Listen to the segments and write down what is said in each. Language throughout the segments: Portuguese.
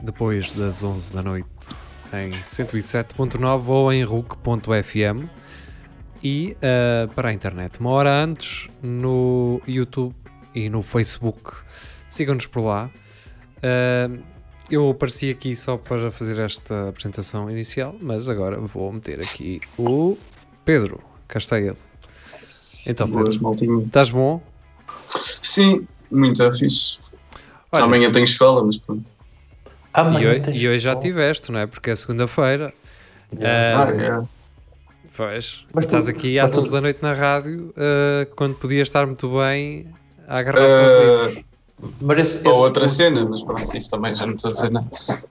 depois das 11 da noite, em 107.9 ou em RUC.fm e uh, para a internet. Uma hora antes no YouTube e no Facebook. Sigam-nos por lá. Uh, eu apareci aqui só para fazer esta apresentação inicial, mas agora vou meter aqui o Pedro. Cá está ele. Então, Boas, Pedro, maltinho. estás bom? Sim, muito fixe. Olha, Amanhã tenho escola, mas pronto. E, Amanhã hoje, tens e hoje já tiveste, não é? Porque é segunda-feira. Yeah. Ah, Ah, é. Pois, Mas tu- estás aqui às mas tu- 11 da noite na rádio, ah, quando podias estar muito bem a agarrar os livros. Ah, Mas esse, ou esse outra curso- cena, mas pronto, isso também já não estou a dizer nada.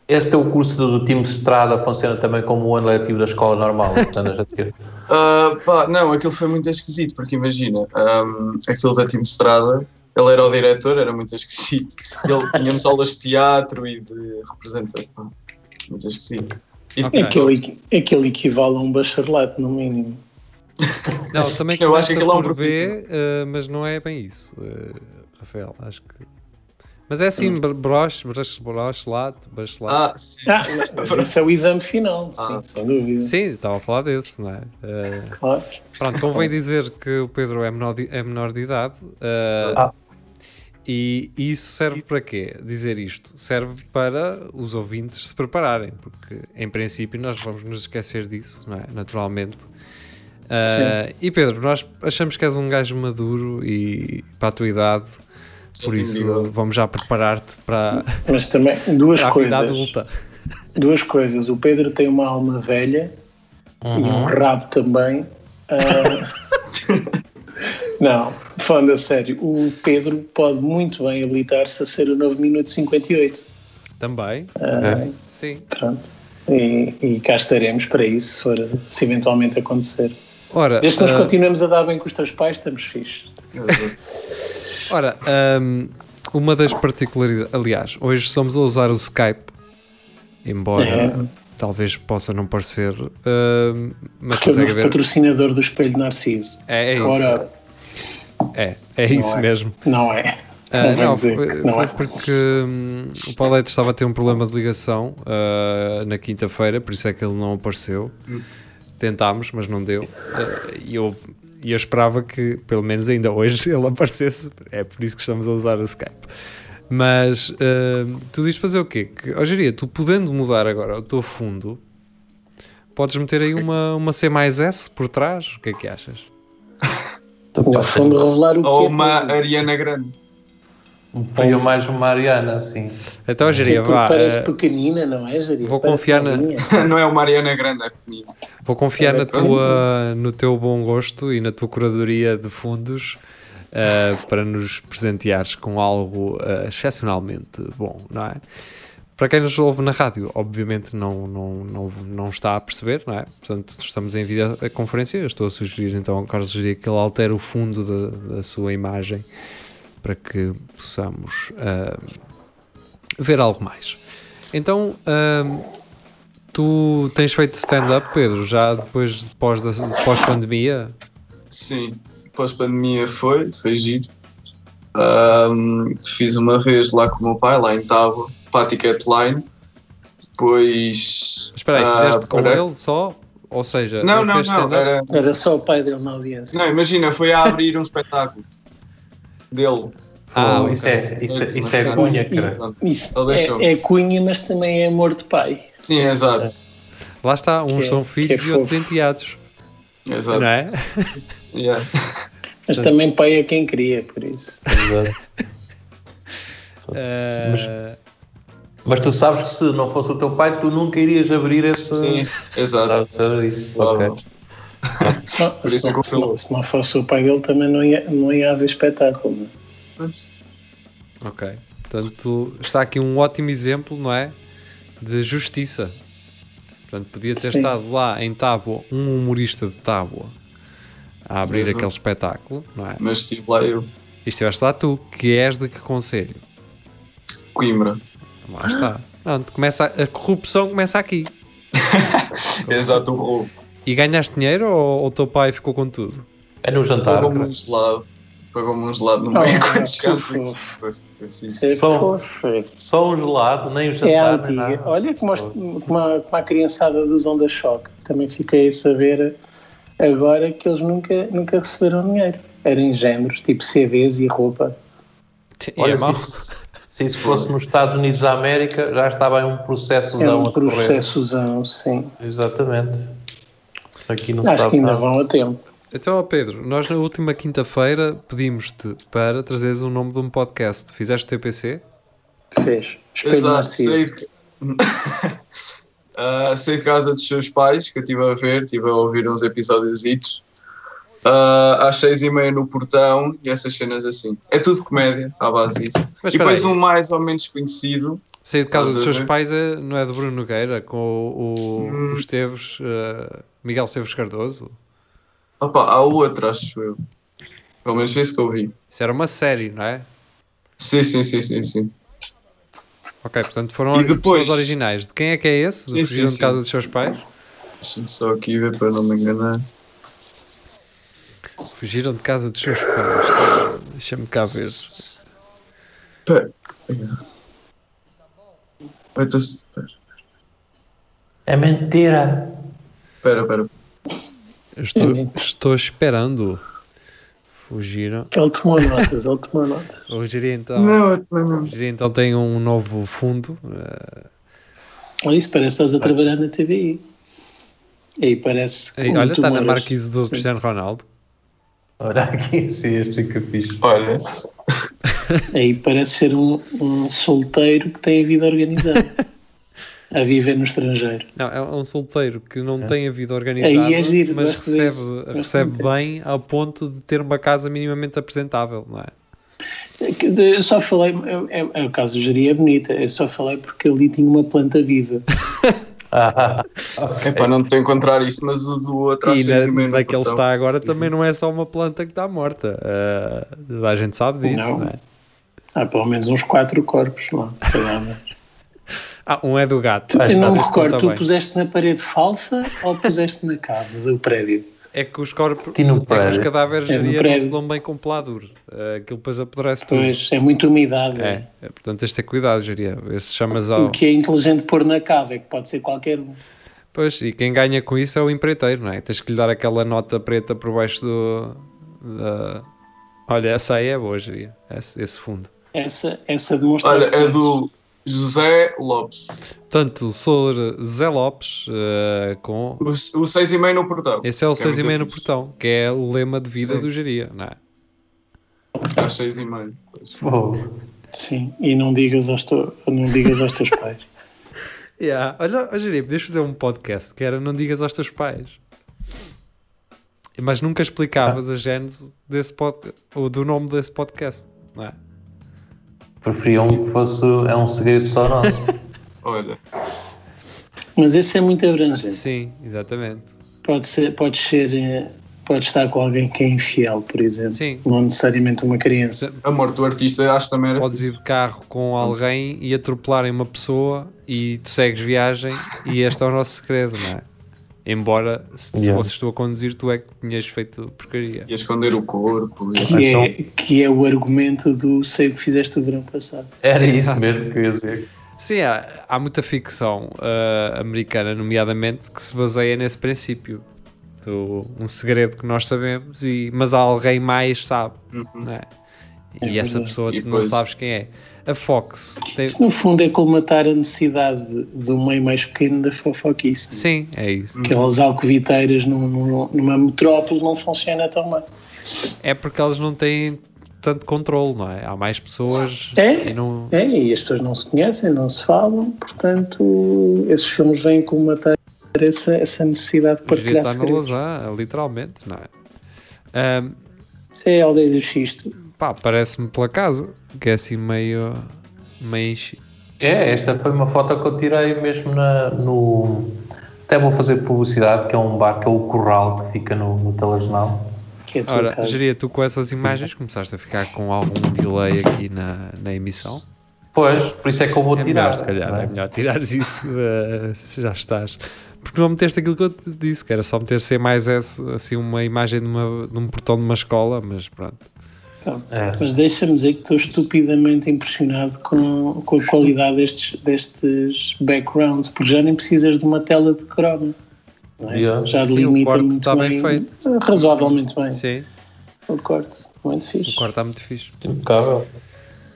Esse teu curso do time de estrada funciona também como o ano letivo da escola normal. que andas a ter. Ah, pá, não, aquilo foi muito esquisito, porque imagina, ahm, aquilo da Team Estrada, ele era o diretor, era muito esquisito. Ele, tínhamos aulas de teatro e de representação. Muito esquisito. E, Ok. Aquele, aquele equivale a um bacharelato, no mínimo. Não, também Eu acho que aquilo é um por. B, ah, mas não é bem isso, ah, Rafael, acho que... Mas é assim, br- broche, broche, broche, lato, bachelate. ah, sim. Ah, mas esse é o exame final, sim, Ah. sem dúvida. Sim, estava a falar desse, não é? Ah, Claro. Pronto, convém dizer que o Pedro é menor de, é menor de idade. uh, Ah. E isso serve para quê? Dizer isto serve para os ouvintes se prepararem, porque em princípio nós vamos nos esquecer disso, não é? Naturalmente. Uh, e Pedro, nós achamos que és um gajo maduro e para a tua idade, por isso vamos já preparar-te para, Mas também, duas para a vida coisas. adulta. Duas coisas. O Pedro tem uma alma velha e um rabo também. Ah, não, falando a sério, o Pedro pode muito bem habilitar-se a ser o novo Minuto 58. Também, Ah, sim. Pronto. E, e cá estaremos para isso, se, for, se eventualmente acontecer. Ora, Desde que nós uh, continuemos a dar bem com os teus pais, estamos fixe. Ora, hum, uma das particularidades. Aliás, hoje estamos a usar o Skype, embora É. talvez possa não parecer, hum, mas Porque é o consegue ver. patrocinador do Espelho Narciso. É, é isso. Ora, É, é isso é. mesmo. não é. Ah, não, foi, não foi é. porque hum, o Paulette estava a ter um problema de ligação ah, na quinta-feira, por isso é que ele não apareceu. Tentámos, mas não deu. Ah, E eu, e eu esperava que, pelo menos ainda hoje, ele aparecesse. É por isso que estamos a usar o Skype. Mas ah, tu dizes fazer o quê? Que, oh, tu podendo mudar agora o teu fundo, podes meter aí uma, uma C mais S por trás? O que é que achas? No fundo, revelar o que Ou é uma. Ariana Grande. Ponho mais uma Mariana, assim. Então, Que Jeria, é vá. parece ah, pequenina, não é, Jaria? vou Parece confiar na- não é uma Ariana Grande, é pequenino. Vou confiar na Pronto. tua, no teu bom gosto e na tua curadoria de fundos uh, para nos presenteares com algo uh, excepcionalmente bom, não é? Para quem nos ouve na rádio, obviamente não, não, não, não está a perceber, não é? Portanto, estamos em videoconferência. Eu estou a sugerir então ao Carlos Geria que ele altere o fundo da, da sua imagem para que possamos uh, ver algo mais. Então, um, tu tens feito stand-up, Pedro, já depois de pós, pós-pandemia? Sim, pós-pandemia foi, foi giro. Ahm, fiz uma vez lá com o meu pai, lá em Tábua, para a Ticketline. Depois. Espera aí, ah, fizeste com para- ele só? Ou seja, Não, não, não. Era, Era só o pai dele na audiência. não, imagina, foi a abrir um espetáculo dele. Ah, Oh, isso, é, isso, é- isso é cunha, cara. Isso é, é cunha, mas também é amor de pai. Sim, exato. Lá está, uns Que é- são filhos é e outros enteados, Exato. não é? Yeah. Mas também pai é quem cria, por isso. Eh, Mas tu sabes que se não fosse o teu pai, tu nunca irias abrir esse. Sim, exato. Sabes saber isso? Claro. Ok. Não, Por isso se, é não, que se, não, se não fosse o pai dele, também não ia, não ia haver espetáculo. não é? Ok, portanto, está aqui um ótimo exemplo, não é? de justiça. Portanto, podia ter Sim. estado lá em Tábua um humorista de Tábua a abrir Exato. aquele espetáculo, não é? Mas estive lá eu, E estiveste lá tu, que és de que conselho? Coimbra. Lá está. Pronto, começa a, a corrupção começa aqui. Exato, o roubo. E ganhaste dinheiro ou o teu pai ficou com tudo? É no jantar. Pagou-me um gelado. Pagou-me um gelado no meio quando chegámos é Só-. Só um gelado, nem o É jantar, antiga. nada. Olha como, as- como, a, como a criançada dos Onda Choque. Também fiquei a saber agora que eles nunca, nunca receberam dinheiro. Eram em géneros, tipo CDs e roupa. E Olha, é isso- se isso fosse nos Estados Unidos da América, já estava aí um É processozão um a correr. processozão, sim. Exatamente. Aqui não Acho sabe que ainda nada. vão a tempo. Então, ó Pedro, nós na última quinta-feira pedimos-te para trazeres o nome de um podcast. Fizeste o TPC? Fez. Espelho Exato, sei Narciso. que... Ah, sei de casa dos seus pais, que eu estive a ver, estive a ouvir uns episódios às seis e meia no portão e essas cenas assim. É tudo comédia, à base disso. Mas e depois aí. um mais ou menos conhecido, Sair de casa dos seus pais é, não é de Bruno Nogueira com o, o, Hum. o Esteves, eh, Miguel Esteves Cardoso? opa, há outra, acho eu. Pelo menos foi isso que eu vi. Isso era uma série, não é? Sim, sim, sim, sim, sim. Ok, portanto foram E depois- pessoas originais. De quem é que é esse? De Sim, sim, de casa dos seus pais? Deixa-me só aqui ver para não me enganar. Fugiram de casa dos seus pais. Deixa-me cá ver. Espera. Espera, É mentira. espera, espera. Estou, Uhum. estou esperando. Fugiram. Ele tomou notas, ele tomou notas. O então, Não, não. o então tem um novo fundo. eh, Olha isso, parece que estás a trabalhar na TVI. Aí parece e olha, está na marquise do Sim. Cristiano Ronaldo. Olha aqui, sim, este fica fixe. Olha, Aí parece ser um, um solteiro que tem a vida organizada. a viver no estrangeiro. Não, é um solteiro que não tem a vida organizada, Aí é giro, mas gosto disso. recebe, recebe bem ao ponto de ter uma casa minimamente apresentável, não é? Eu só falei, é, é, é o caso do Jari é bonita, eu só falei porque ali tinha uma planta viva. Ah, epá, não estou a encontrar isso, mas o do outro E na, na que ele está agora Sim, também sim. não é só uma planta que está morta. Toda a gente sabe disso, Não. não, é? Há pelo menos uns quatro corpos lá. Ah, um é do gato. Ah, eu não me recordo, tu bem. puseste na parede falsa ou puseste na cave do prédio? É que os corpos, um é que os cadáveres É não se dão bem com peladuro. Eh, aquilo depois apodrece tudo. Pois, é muita umidade. É, é, portanto tens de ter cuidado, geria. Esse chamas ao... O que é inteligente pôr na cave é que pode ser qualquer um. Pois, e quem ganha com isso é o empreiteiro, não é? Tens que lhe dar aquela nota preta por baixo do... Da... Olha, essa aí é boa, geria. Esse, esse fundo. Essa, essa demonstra. Olha, é do José Lopes. Portanto, sou Zé Lopes, eh, com... O, e meio no portão. Esse é o Que 6 e muito meio no portão, que é o lema de vida Sim. do geria, não é? Às seis e meio. Pois. fogo. Sim, e não digas aos, to- não digas aos teus pais. Yeah. Olha, oh, Jeria, podias fazer um podcast que era Não Digas aos Teus Pais. Mas nunca explicavas a gênese desse pod... ou do nome desse podcast, não é? Preferiam que fosse é um segredo só nosso. Olha, Mas esse é muito abrangente. Sim, exatamente. Pode ser, pode ser, eh, pode estar com alguém que é infiel, por exemplo. Sim. Não necessariamente uma criança. a morte do artista acho que também era. Podes ir de carro com alguém e atropelarem uma pessoa e tu segues viagem e este é o nosso segredo, não é? Embora se Yeah. fosses tu a conduzir, tu é que tinhas feito porcaria. Ia esconder o corpo. e assim. Que é, que é o argumento do sei o que fizeste o verão passado. Era isso Exato. mesmo que eu ia dizer. Sim, há, há muita ficção ah, americana, nomeadamente, que se baseia nesse princípio. Do, um segredo que nós sabemos, e, mas alguém mais sabe, Uhum. não é? É E essa verdade. pessoa E não depois- sabes quem é. A Fox tem. Isso no fundo é colmatar a necessidade de- do meio mais pequeno da fofoquice. Sim, é isso. Aquelas alcoviteiras num- num- numa metrópole não funciona tão bem. É porque elas não têm tanto controle, não é? Há mais pessoas É? e não. É, e as pessoas não se conhecem, não se falam, portanto, esses filmes vêm colmatar essa, essa necessidade de partilhar segredos. Literalmente, não é? Ahm, Isso é a aldeia do Xisto. Pá, parece-me pela casa, que é assim meio. meio. É, esta foi uma foto que eu tirei mesmo na, no. Até vou fazer publicidade, que é um bar que é o Corral, que fica no, no telejornal. É Ora, casa. Geria, tu com essas imagens começaste a ficar com algum delay aqui na, na emissão. Pois, por isso é que eu vou É tirar. melhor, se calhar, é? é melhor tirares isso eh, se já estás. Porque não meteste aquilo que eu te disse, que era só meter C mais S, assim, uma imagem de, uma, de um portão de uma escola, mas pronto. É. Mas deixa-me dizer que estou estupidamente impressionado com, com a qualidade destes, destes backgrounds, porque já nem precisas de uma tela de croma. não é? Yeah. Já Sim, o delimita corte muito está bem feito. Razoavelmente bem. Sim, O corte, muito o fixe. corte está muito fixe. Impecável.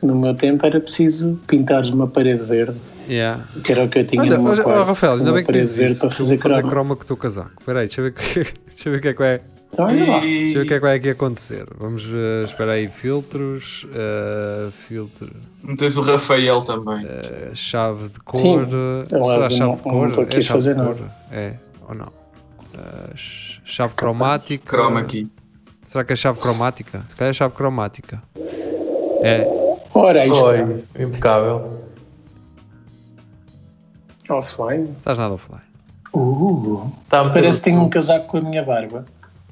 No meu tempo era preciso pintares uma parede verde, Yeah. que era o que eu tinha Olha, no meu olha, quarto, oh, Rafael, ainda uma bem que parede dizes verde isso. para fazer fazer croma. croma com o teu casaco. Espera aí, deixa eu ver, que- deixa eu ver o que é que vai, Então, olha lá. deixa eu ver o que é que vai aqui acontecer. Vamos, eh, espera aí, filtros, eh, filtro, Metes o Rafael também. eh, chave de cor. Sim. Aliás, será chave não- de não cor? estou aqui é a chave fazer de nada. cor? É, ou não? Ch- chave cromática. Chroma aqui. Será que é chave cromática? Se calhar é chave cromática. É, Ora, aí está. Oi, impecável. Offline. estás nada offline. Uh, Tá parece que tenho um casaco com a minha barba.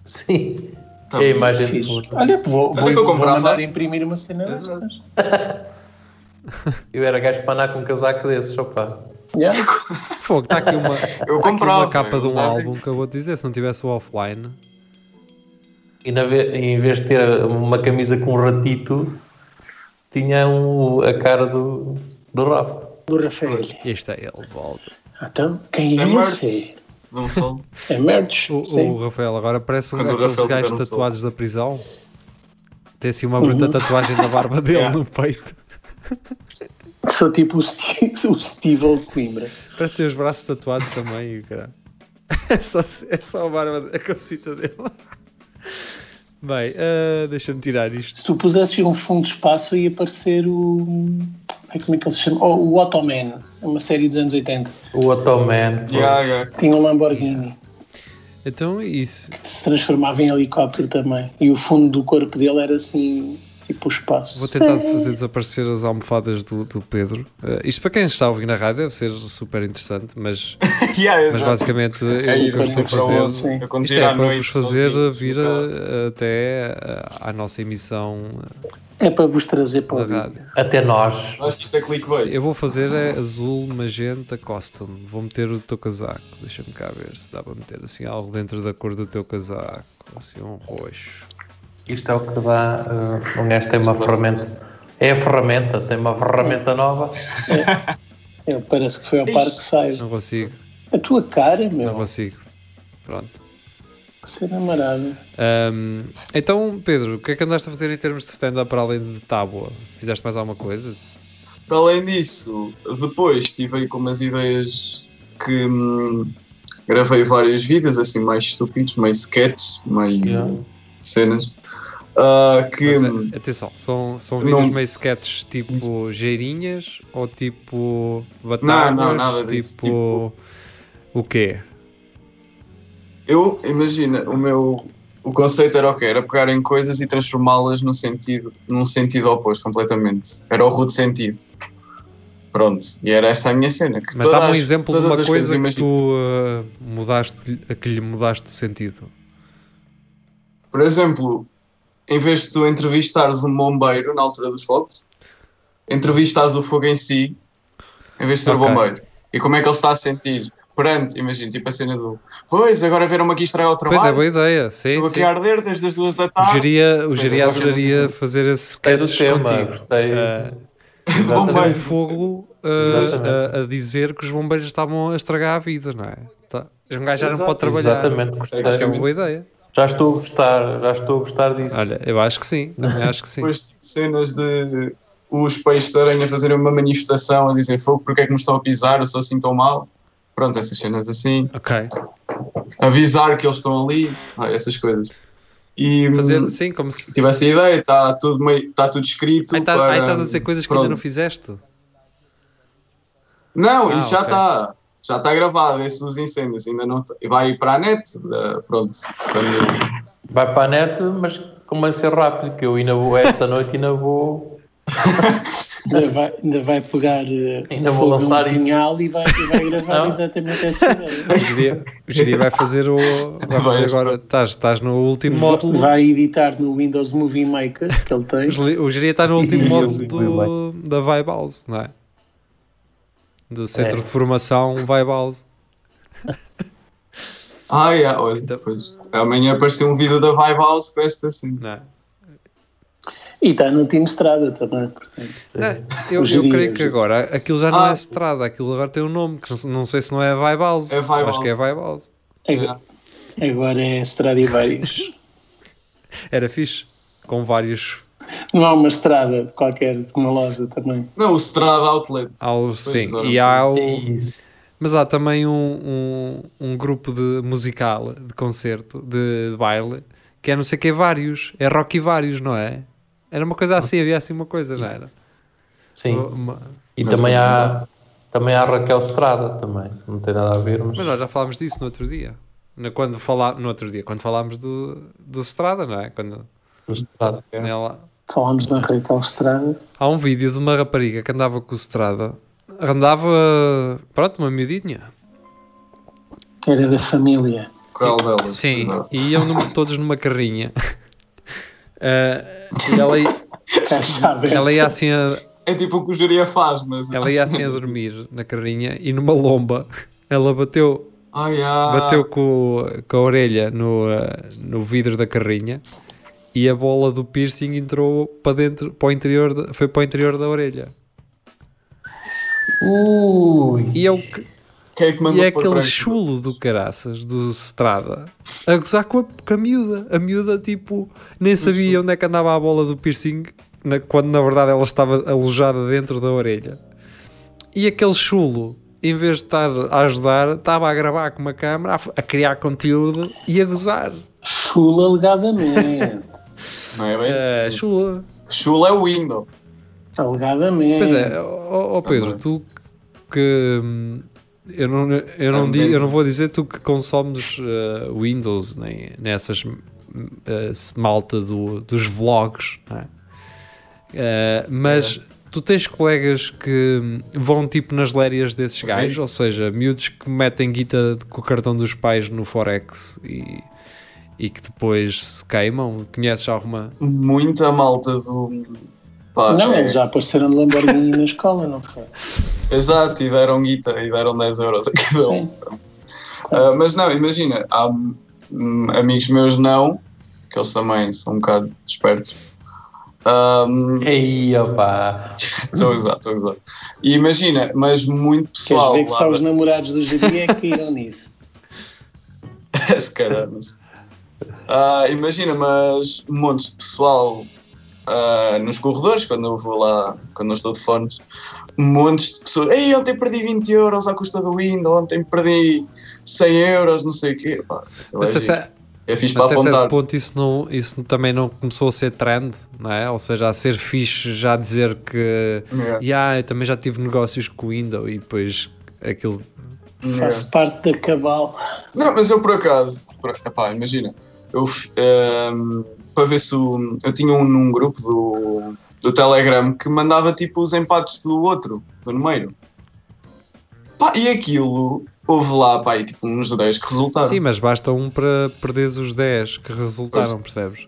Sim. Tá é a imagem de Fixe. fundo. Olha, vou, Sabe vou, que eu vou mandar assim? imprimir uma cena destas. Eu era gajo para andar com um casaco desses, opa. Yeah. Fogo, está aqui uma, Eu tá aqui comprava. uma capa eu de um usava álbum que eu vou te dizer. Se não tivesse o offline, E na ve- em vez de ter uma camisa com um ratito, tinha um, a cara do, do Rafa. Do Rafael. este é ele, volta. Então, quem Isso é é esse? De um sol. É merch. O, Sim. o Rafael agora parece um daqueles Rafael gajos tatuados da prisão. Tem assim uma bruta Uhum. tatuagem da barba dele Yeah. no peito. Sou tipo o Steve, o Steve de Coimbra. Parece que tem os braços tatuados também. caralho. É só, é só a barba, a cosita dele. Bem, ah, deixa-me tirar isto. Se tu pusesses um fundo de espaço, ia aparecer o. como é que ele se chama? Oh, o Ottoman. É uma série dos anos 80. O Ottoman. foi- Yeah, yeah. Tinha um Lamborghini Então, isso. que se transformava em helicóptero também. E o fundo do corpo dele era assim, tipo o espaço. Vou tentar Sim. fazer desaparecer as almofadas do, do Pedro. Ah, isto para quem está a ouvir na rádio deve ser super interessante, mas, Yeah, mas basicamente eu, É o que eu estou a para o fazer. a Isto conduzir é à para vos fazer sozinho, vir a- até a- à nossa emissão É para vos trazer para o vídeo. rádio. Até nós. Acho que isto é clickbait. Eu vou fazer é azul, magenta, costume. Vou meter o teu casaco. Deixa-me cá ver se dá para meter assim algo dentro da cor do teu casaco. Assim um roxo. Isto é o que dá. Uh, um gajo tem uma ferramenta. É a ferramenta, tem uma ferramenta nova. Ele parece que foi ao Parque Saio. Não consigo, A tua cara, não meu. consigo. Pronto. Que cena marada. Ahm, então, Pedro, o que é que andaste a fazer em termos de stand-up para além de tábua? Fizeste mais alguma coisa? Para além disso, depois estive aí com umas ideias que hum, gravei vários vídeos assim mais estúpidos, meio sketches, meio Yeah. cenas. Ah, que Mas, é, atenção, são, são vídeos Não- meio sketches tipo geirinhas ou tipo batalhas? não, nada disso, Tipo, o quê? eu imagina o meu o conceito era o quê? Era pegar em coisas e transformá-las num sentido, num sentido oposto completamente. Era o rude sentido. Pronto, e era essa a minha cena. Que Mas dá-me um exemplo de uma coisa que imagina- tu uh, mudaste, a que lhe mudaste o sentido. Por exemplo, em vez de tu entrevistares um bombeiro na altura dos fogos, entrevistares o fogo em si, em vez de ser Ok. o bombeiro. E como é que ele se está a sentir perante, imagina, tipo a cena do Pois, agora vieram-me aqui estragar o Pois é, trabalho, boa ideia. Sim, estou sim. aqui a arder desde as duas da O tarde. geria, o geria exatamente adoraria assim. fazer esse sketch tema, contigo. gostei. Uh, fazer Bombeiro. um fogo uh, Exatamente. a, a dizer que os bombeiros estavam a estragar a vida, não é? Tá. Um gajo já não pode trabalhar. Exatamente, gostei. Acho que é uma boa ideia. Já estou a gostar, já estou a gostar disso. Olha, eu acho que sim. Também acho que sim. Depois cenas de os peixes de aranha fazerem uma manifestação a dizer fogo, porque é que me estão a pisar, eu sou assim tão mal. Pronto, essas cenas assim. Ok. Avisar que eles estão ali, ah, essas coisas. E Fazer hum, sim, como se. tive essa ideia, está tudo, meio, está tudo escrito. Aí tá- para- aí estás a dizer coisas que ainda não fizeste. Não, Ah, isso já ok. está. Já está gravado, esse dos incêndios. Ainda não tá- vai para a net. eh, pronto. Quando- Vai para a net, mas como vai ser rápido, que eu ainda vou esta noite ainda vou Ainda vai, ainda vai pegar eh, Ainda vou lançar isso. punhal e vai, e vai gravar Não. exatamente essa ideia. O Giri, Giri vai fazer o. Vai fazer agora. Estás, estás no último módulo. Vai editar no Windows Movie Maker que ele tem. O Giri está no último módulo do, da Vibe House, não é? Do Centro É. de Formação Vibe House. Ah, yeah, olha, Então-. Amanhã apareceu um vídeo da Vibe House com esta assim. Não é? E está no Team Estrada também. portanto. Não, eu, O eu Giri, creio que agora aquilo já não Ah. é estrada, aquilo agora tem um nome, que não- sei se não é Vibe House. É Vibe Acho que é House. Agora, agora é Stradivarius. Era fixe, com vários. Não há uma estrada qualquer, uma loja também. Não, o Strada Outlet. Ao, sim, e há o, Isso. Mas há também um, um, um grupo de musical, de concerto, de baile, que é não sei o que, vários. É Rock e vários, não é? Era uma coisa assim, havia assim uma coisa, não era? Sim. Uma- E Não, também há, também há Raquel Estrada também. Não tem nada a ver, mas. Mas nós já falámos disso no outro dia. No, quando falá, no outro dia, quando falámos do, do Strada, não é? Quando no Estrada. nela, Falámos na Raquel Estrada. há um vídeo de uma rapariga que andava com o Strada. Andava, pronto, uma miudinha. Era da família. Qual delas? Sim, Exato. e iam num- todos numa carrinha. Ah, e ela, ia- ela ia assim a, É tipo o que o Juria faz, mas. Ela ia assim a dormir na carrinha e numa lomba ela bateu, Ah, yeah. bateu com, com a orelha no, eh, no vidro da carrinha e a bola do piercing entrou para dentro, para o interior, da- foi para o interior da orelha. Ui! E é, o que- Quem é que mandou e é aquele branco? chulo do caraças, do Strada, a gozar com a, com a miúda. A miúda, tipo, nem sabia onde é que andava a bola do piercing na- quando na verdade ela estava alojada dentro da orelha. E aquele chulo, em vez de estar a ajudar, estava a gravar com uma câmera, a, a criar conteúdo e a gozar. Chula alegadamente. Não é bem É, assim. chula. Chula é o window. alegadamente. Pois é, ó ó, Pedro, Também. tu que. hum, Eu não, eu, não eu não vou dizer tu que consomes uh, Windows, nem nessas uh, malta do- dos vlogs, não é? Uh, mas tu tens colegas que hum, vão tipo nas lérias desses gajos, ou seja, miúdos que metem guita com o cartão dos pais no Forex e, e que depois se queimam. Conheces alguma? Muita malta do. Pá, não, é- eles já apareceram de Lamborghini na escola, não foi? Exato, e deram guita e deram 10 euros a cada um. Ah, mas não, imagina, há hum, amigos meus não, que eles também são um bocado espertos. Ahm, Ei, opá! Estou a usar, estou a usar. E imagina, mas muito Queres pessoal. ver que só lá os namorados do Jiri é que caíram nisso? Se calhar, não Ah, imagina, mas montes de pessoal ah, nos corredores, quando eu vou lá, quando eu estou de fones, montes de pessoas. Ei, ontem perdi 20 euros à custa do Windows, ontem perdi 100 euros, não sei o quê. Pá, é é- fixe para Até certo apontar. ponto isso, não, isso também não começou a ser trend, não é? Ou seja, a ser fixe já dizer que Yeah. yeah, eu também já tive negócios com o Windows e depois aquilo Yeah. Faço parte da cabal. Não, mas eu por acaso, por, epá, imagina, eu f- ehm, para ver se o, eu tinha um num grupo do, do Telegram que mandava tipo os empates do outro, do número. Pá, e aquilo houve lá, pá, tipo uns 10 que resultaram. Sim, mas basta um para perderes os 10 que resultaram, percebes?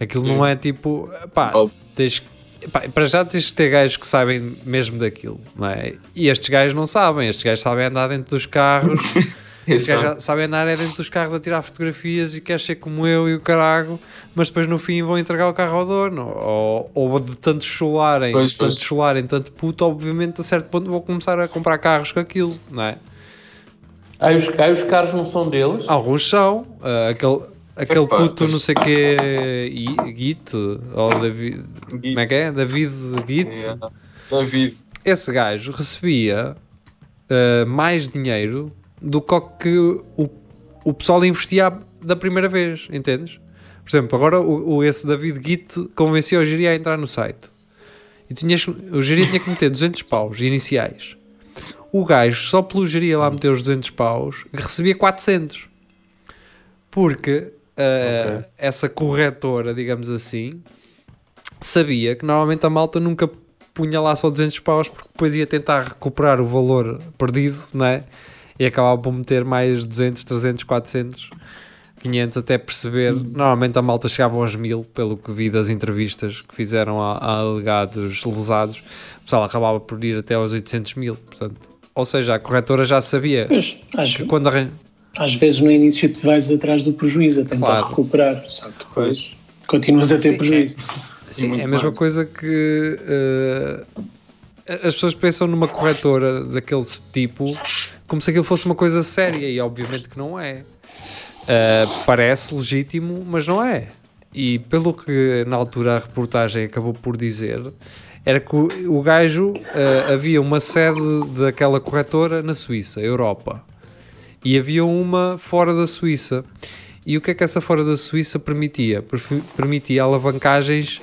Aquilo Sim. não é tipo, pá, Óbvio. tens que- pá, para já tens que ter gajos que sabem mesmo daquilo, não é? E estes gajos não sabem, estes gajos sabem andar dentro dos carros, já sabem andar é dentro dos carros a tirar fotografias e queres ser como eu e o carago, mas depois no fim vão entregar o carro ao dono, ou, ou de tanto chularem, Pois, de tanto pois. chularem, tanto puto, obviamente a certo ponto vou começar a comprar carros com aquilo, não é? Aí os, aí os carros não são deles? Alguns são. ah, aquele aquele Epá, puto, pois. não sei que, Git, ou David. Como é que é? David Git. Yeah. David. Esse gajo recebia ah, mais dinheiro do que o o, pessoal investia da primeira vez, entendes? Por exemplo, agora o, o- esse David Git convenceu o Giri a entrar no site. E tinhas, o Giri tinha que meter 200 paus iniciais. O gajo, só pelo Giri lá meter os 200 paus, recebia 400. Porque ah, Ok. essa corretora, digamos assim, sabia que normalmente a malta nunca punha lá só 200 paus porque depois ia tentar recuperar o valor perdido, não é? E acabava por meter mais 200, 300, 400, 500 até perceber. Normalmente a malta chegava aos 1000, pelo que vi das entrevistas que fizeram a, a alegados lesados. O pessoal acabava por ir até aos 800 mil, portanto. Ou seja, a corretora já sabia Pois, às, que quando arran- às vezes no início te vais atrás do prejuízo a tentar Claro. recuperar, que depois continuas a ter Sim, prejuízo. Sim, muito é a mesma coisa que eh, as pessoas pensam numa corretora daquele tipo como se aquilo fosse uma coisa séria e obviamente que não é. Eh, parece legítimo, mas não é. E pelo que na altura a reportagem acabou por dizer, era que o, o gajo eh, havia uma sede daquela corretora na Suíça, Europa, e havia uma fora da Suíça. E o que é que essa fora da Suíça permitia? Permitia alavancagens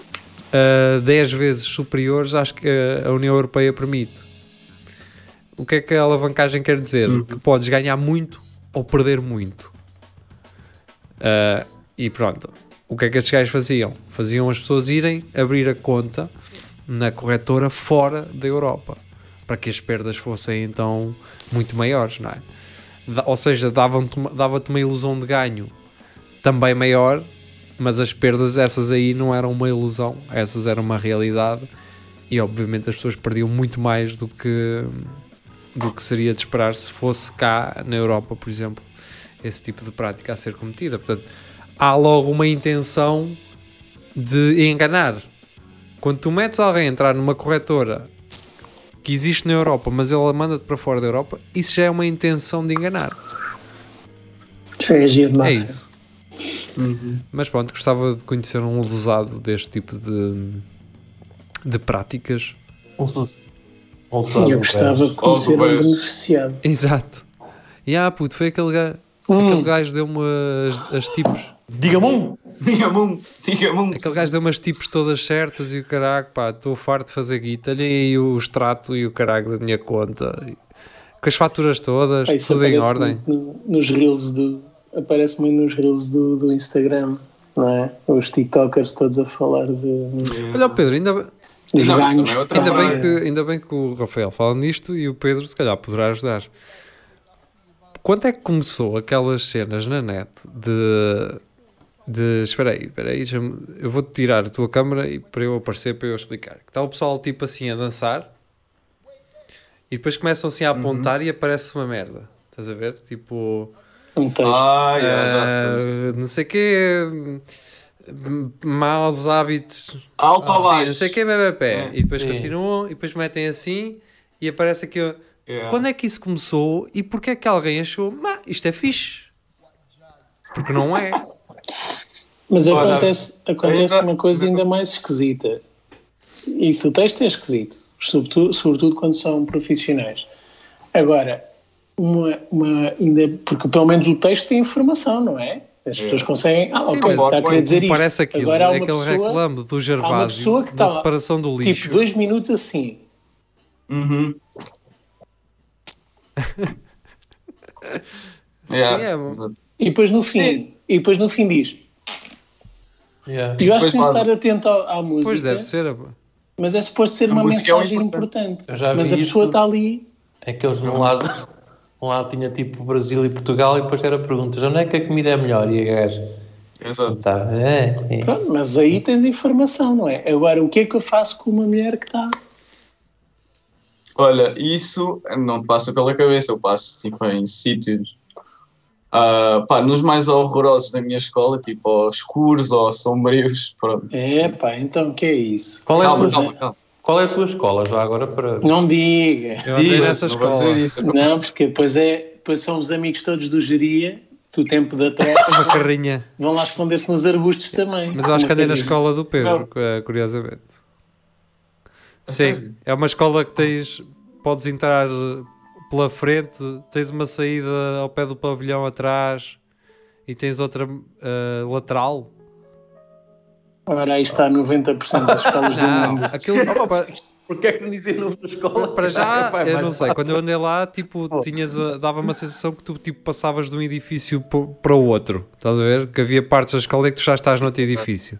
uh, 10 vezes superiores às que a União Europeia permite. O que é que a alavancagem quer dizer? Que podes ganhar muito ou perder muito. Uh, e pronto. O que é que estes gajos faziam? Faziam as pessoas irem abrir a conta na corretora fora da Europa para que as perdas fossem então muito maiores, não é? Ou seja, uma- dava-te uma ilusão de ganho também maior, mas as perdas, essas aí não eram uma ilusão, essas eram uma realidade e obviamente as pessoas perdiam muito mais do que, do que seria de esperar se fosse cá na Europa, por exemplo, esse tipo de prática a ser cometida. Portanto, há logo uma intenção de enganar. Quando tu metes alguém a entrar numa corretora que existe na Europa, mas ela manda-te para fora da Europa, isso já é uma intenção de enganar. É agir de É isso. Mas pronto, gostava de conhecer um lesado deste tipo de, de práticas. Um sus- um Eu gostava de conhecer um beneficiado. Exato. E ah, puto, foi aquele gajo. Hum. Aquele gajo deu-me as, as tipos. Diga-me um! Diga-me um, diga-me um. Aquele gajo deu-me as tipos todas certas e o caralho, pá, estou farto de fazer guita. Olha aí o extrato e o caralho da minha conta. Com as faturas todas, Ah, tudo em aparece ordem. no- nos reels do. Aparece muito nos reels do, do Instagram, não é? Os TikTokers todos a falar de, Olha, o Pedro, ainda, dos Não, ganhos. é ainda, bem que, ainda bem que o Rafael fala nisto e o Pedro, se calhar, poderá ajudar. Quando é que começou aquelas cenas na net de. de espera aí, espera aí, eu vou-te tirar a tua câmera e para eu aparecer para eu explicar. Que está o pessoal tipo assim a dançar e depois começam assim a apontar e aparece uma merda. Estás a ver? Tipo. Não tem. Ah, sei, já sei. não sei o quê. Maus hábitos. Alto ou baixo? não sei o que é BBP. É. E depois Sim. continuam e depois metem assim e aparece aqui. Yeah. Quando é que isso começou e porque é que alguém achou, "Má, isto é fixe? Porque não é. Mas Olha, acontece, acontece ainda- uma coisa ainda mais esquisita. Isso, o texto é esquisito, sobretudo, sobretudo quando são profissionais. Agora, uma, uma, ainda, porque pelo menos o texto tem informação, não é? As pessoas conseguem. Ah, Sim, ok, mas está a querer dizer isto. parece aquilo, Agora há é uma aquele pessoa, reclame do Gervásio pessoa que da está, separação do lixo. Tipo, dois minutos assim. Uhum. Yeah, Sim, é. E depois no fim, Sim. e depois no fim diz. Yeah. Eu acho que tens de faz- estar atento à, à música, Pois deve ser. mas é suposto ser A uma é mensagem importante. importante. Mas a pessoa está ali. É que eles num lado, um lado tinha tipo Brasil e Portugal e depois era perguntas: onde é que a comida é melhor? E a gaja, Exato. tá, é, é. Pronto, mas aí tens informação, não é? Agora, o que é que eu faço com uma mulher que está. Olha, isso não te passa pela cabeça, eu passo tipo em sítios. ah, pá, nos mais horrorosos da minha escola, tipo aos escuros ou sombrios, pronto. É, pá, então o que é isso? Qual é, a Calma, tua, calma, calma. Qual é a tua escola já agora para. Não diga. Eu andei Diga, nessa escola. dizer isso. Não, porque depois, é, depois são os amigos todos do geria, do tempo da tropa, Uma carrinha. vão lá esconder-se nos arbustos também. Mas eu acho que andei na escola do Pedro, Não. eh, curiosamente. A Sim, sério? é uma escola que tens. Podes entrar pela frente, tens uma saída ao pé do pavilhão atrás e tens outra eh, lateral. Ora, aí está 90% das escolas do Não, mundo. aquilo. pa- Porquê é que não dizem nome da escola? Para já, Vai, eu não sei, fácil. quando eu andei lá, tipo, tinhas a- dava uma sensação que tu tipo, passavas de um edifício para o outro, estás a ver? Que havia partes da escola em que tu já estás noutro edifício.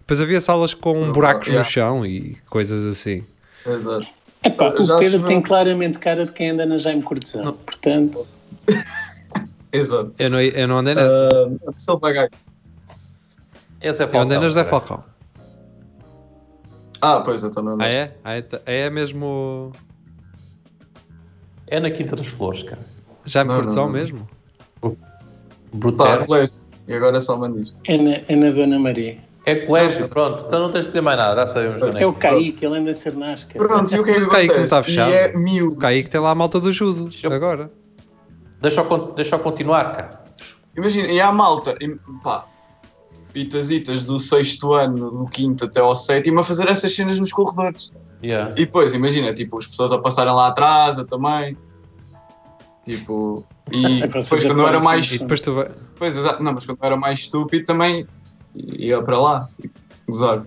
Depois havia salas com buracos yeah. no chão e coisas assim. Exato. Epá, o Pedro tem claramente cara de quem anda na Jaime Cortesão. Portanto, Exato. Eu não, eu não andei nessa. Uh, ele pagar. Esse é eu andei Falcão, na José parece. Falcão. Ah, pois, então não Ah, andaste. é? Ah, é, é mesmo. É na Quinta das Flores, cara. Já me não. mesmo? Brutero. colégio. E agora é só mandir. é na, é na Dona Maria. É colégio, pronto. Então não tens de dizer mais nada, já sabemos É o Kaique, ele anda a ser nasca. Pronto, e o que é que Kaique não está fechado. E é mil. O Kaique tem lá a malta do judo. eu- Agora. Deixa eu, deixa eu continuar, cara. Imagina, e há malta, e, pá, pitazitas do sexto ano, do quinto até ao sétimo, a fazer essas cenas nos corredores. Yeah. E depois, imagina, tipo, as pessoas a passarem lá atrás, eu também. Tipo, e É depois quando eu era mais. E depois tu vai. Pois, exato, não, mas quando eu era mais estúpido também ia para lá, tipo, gozar.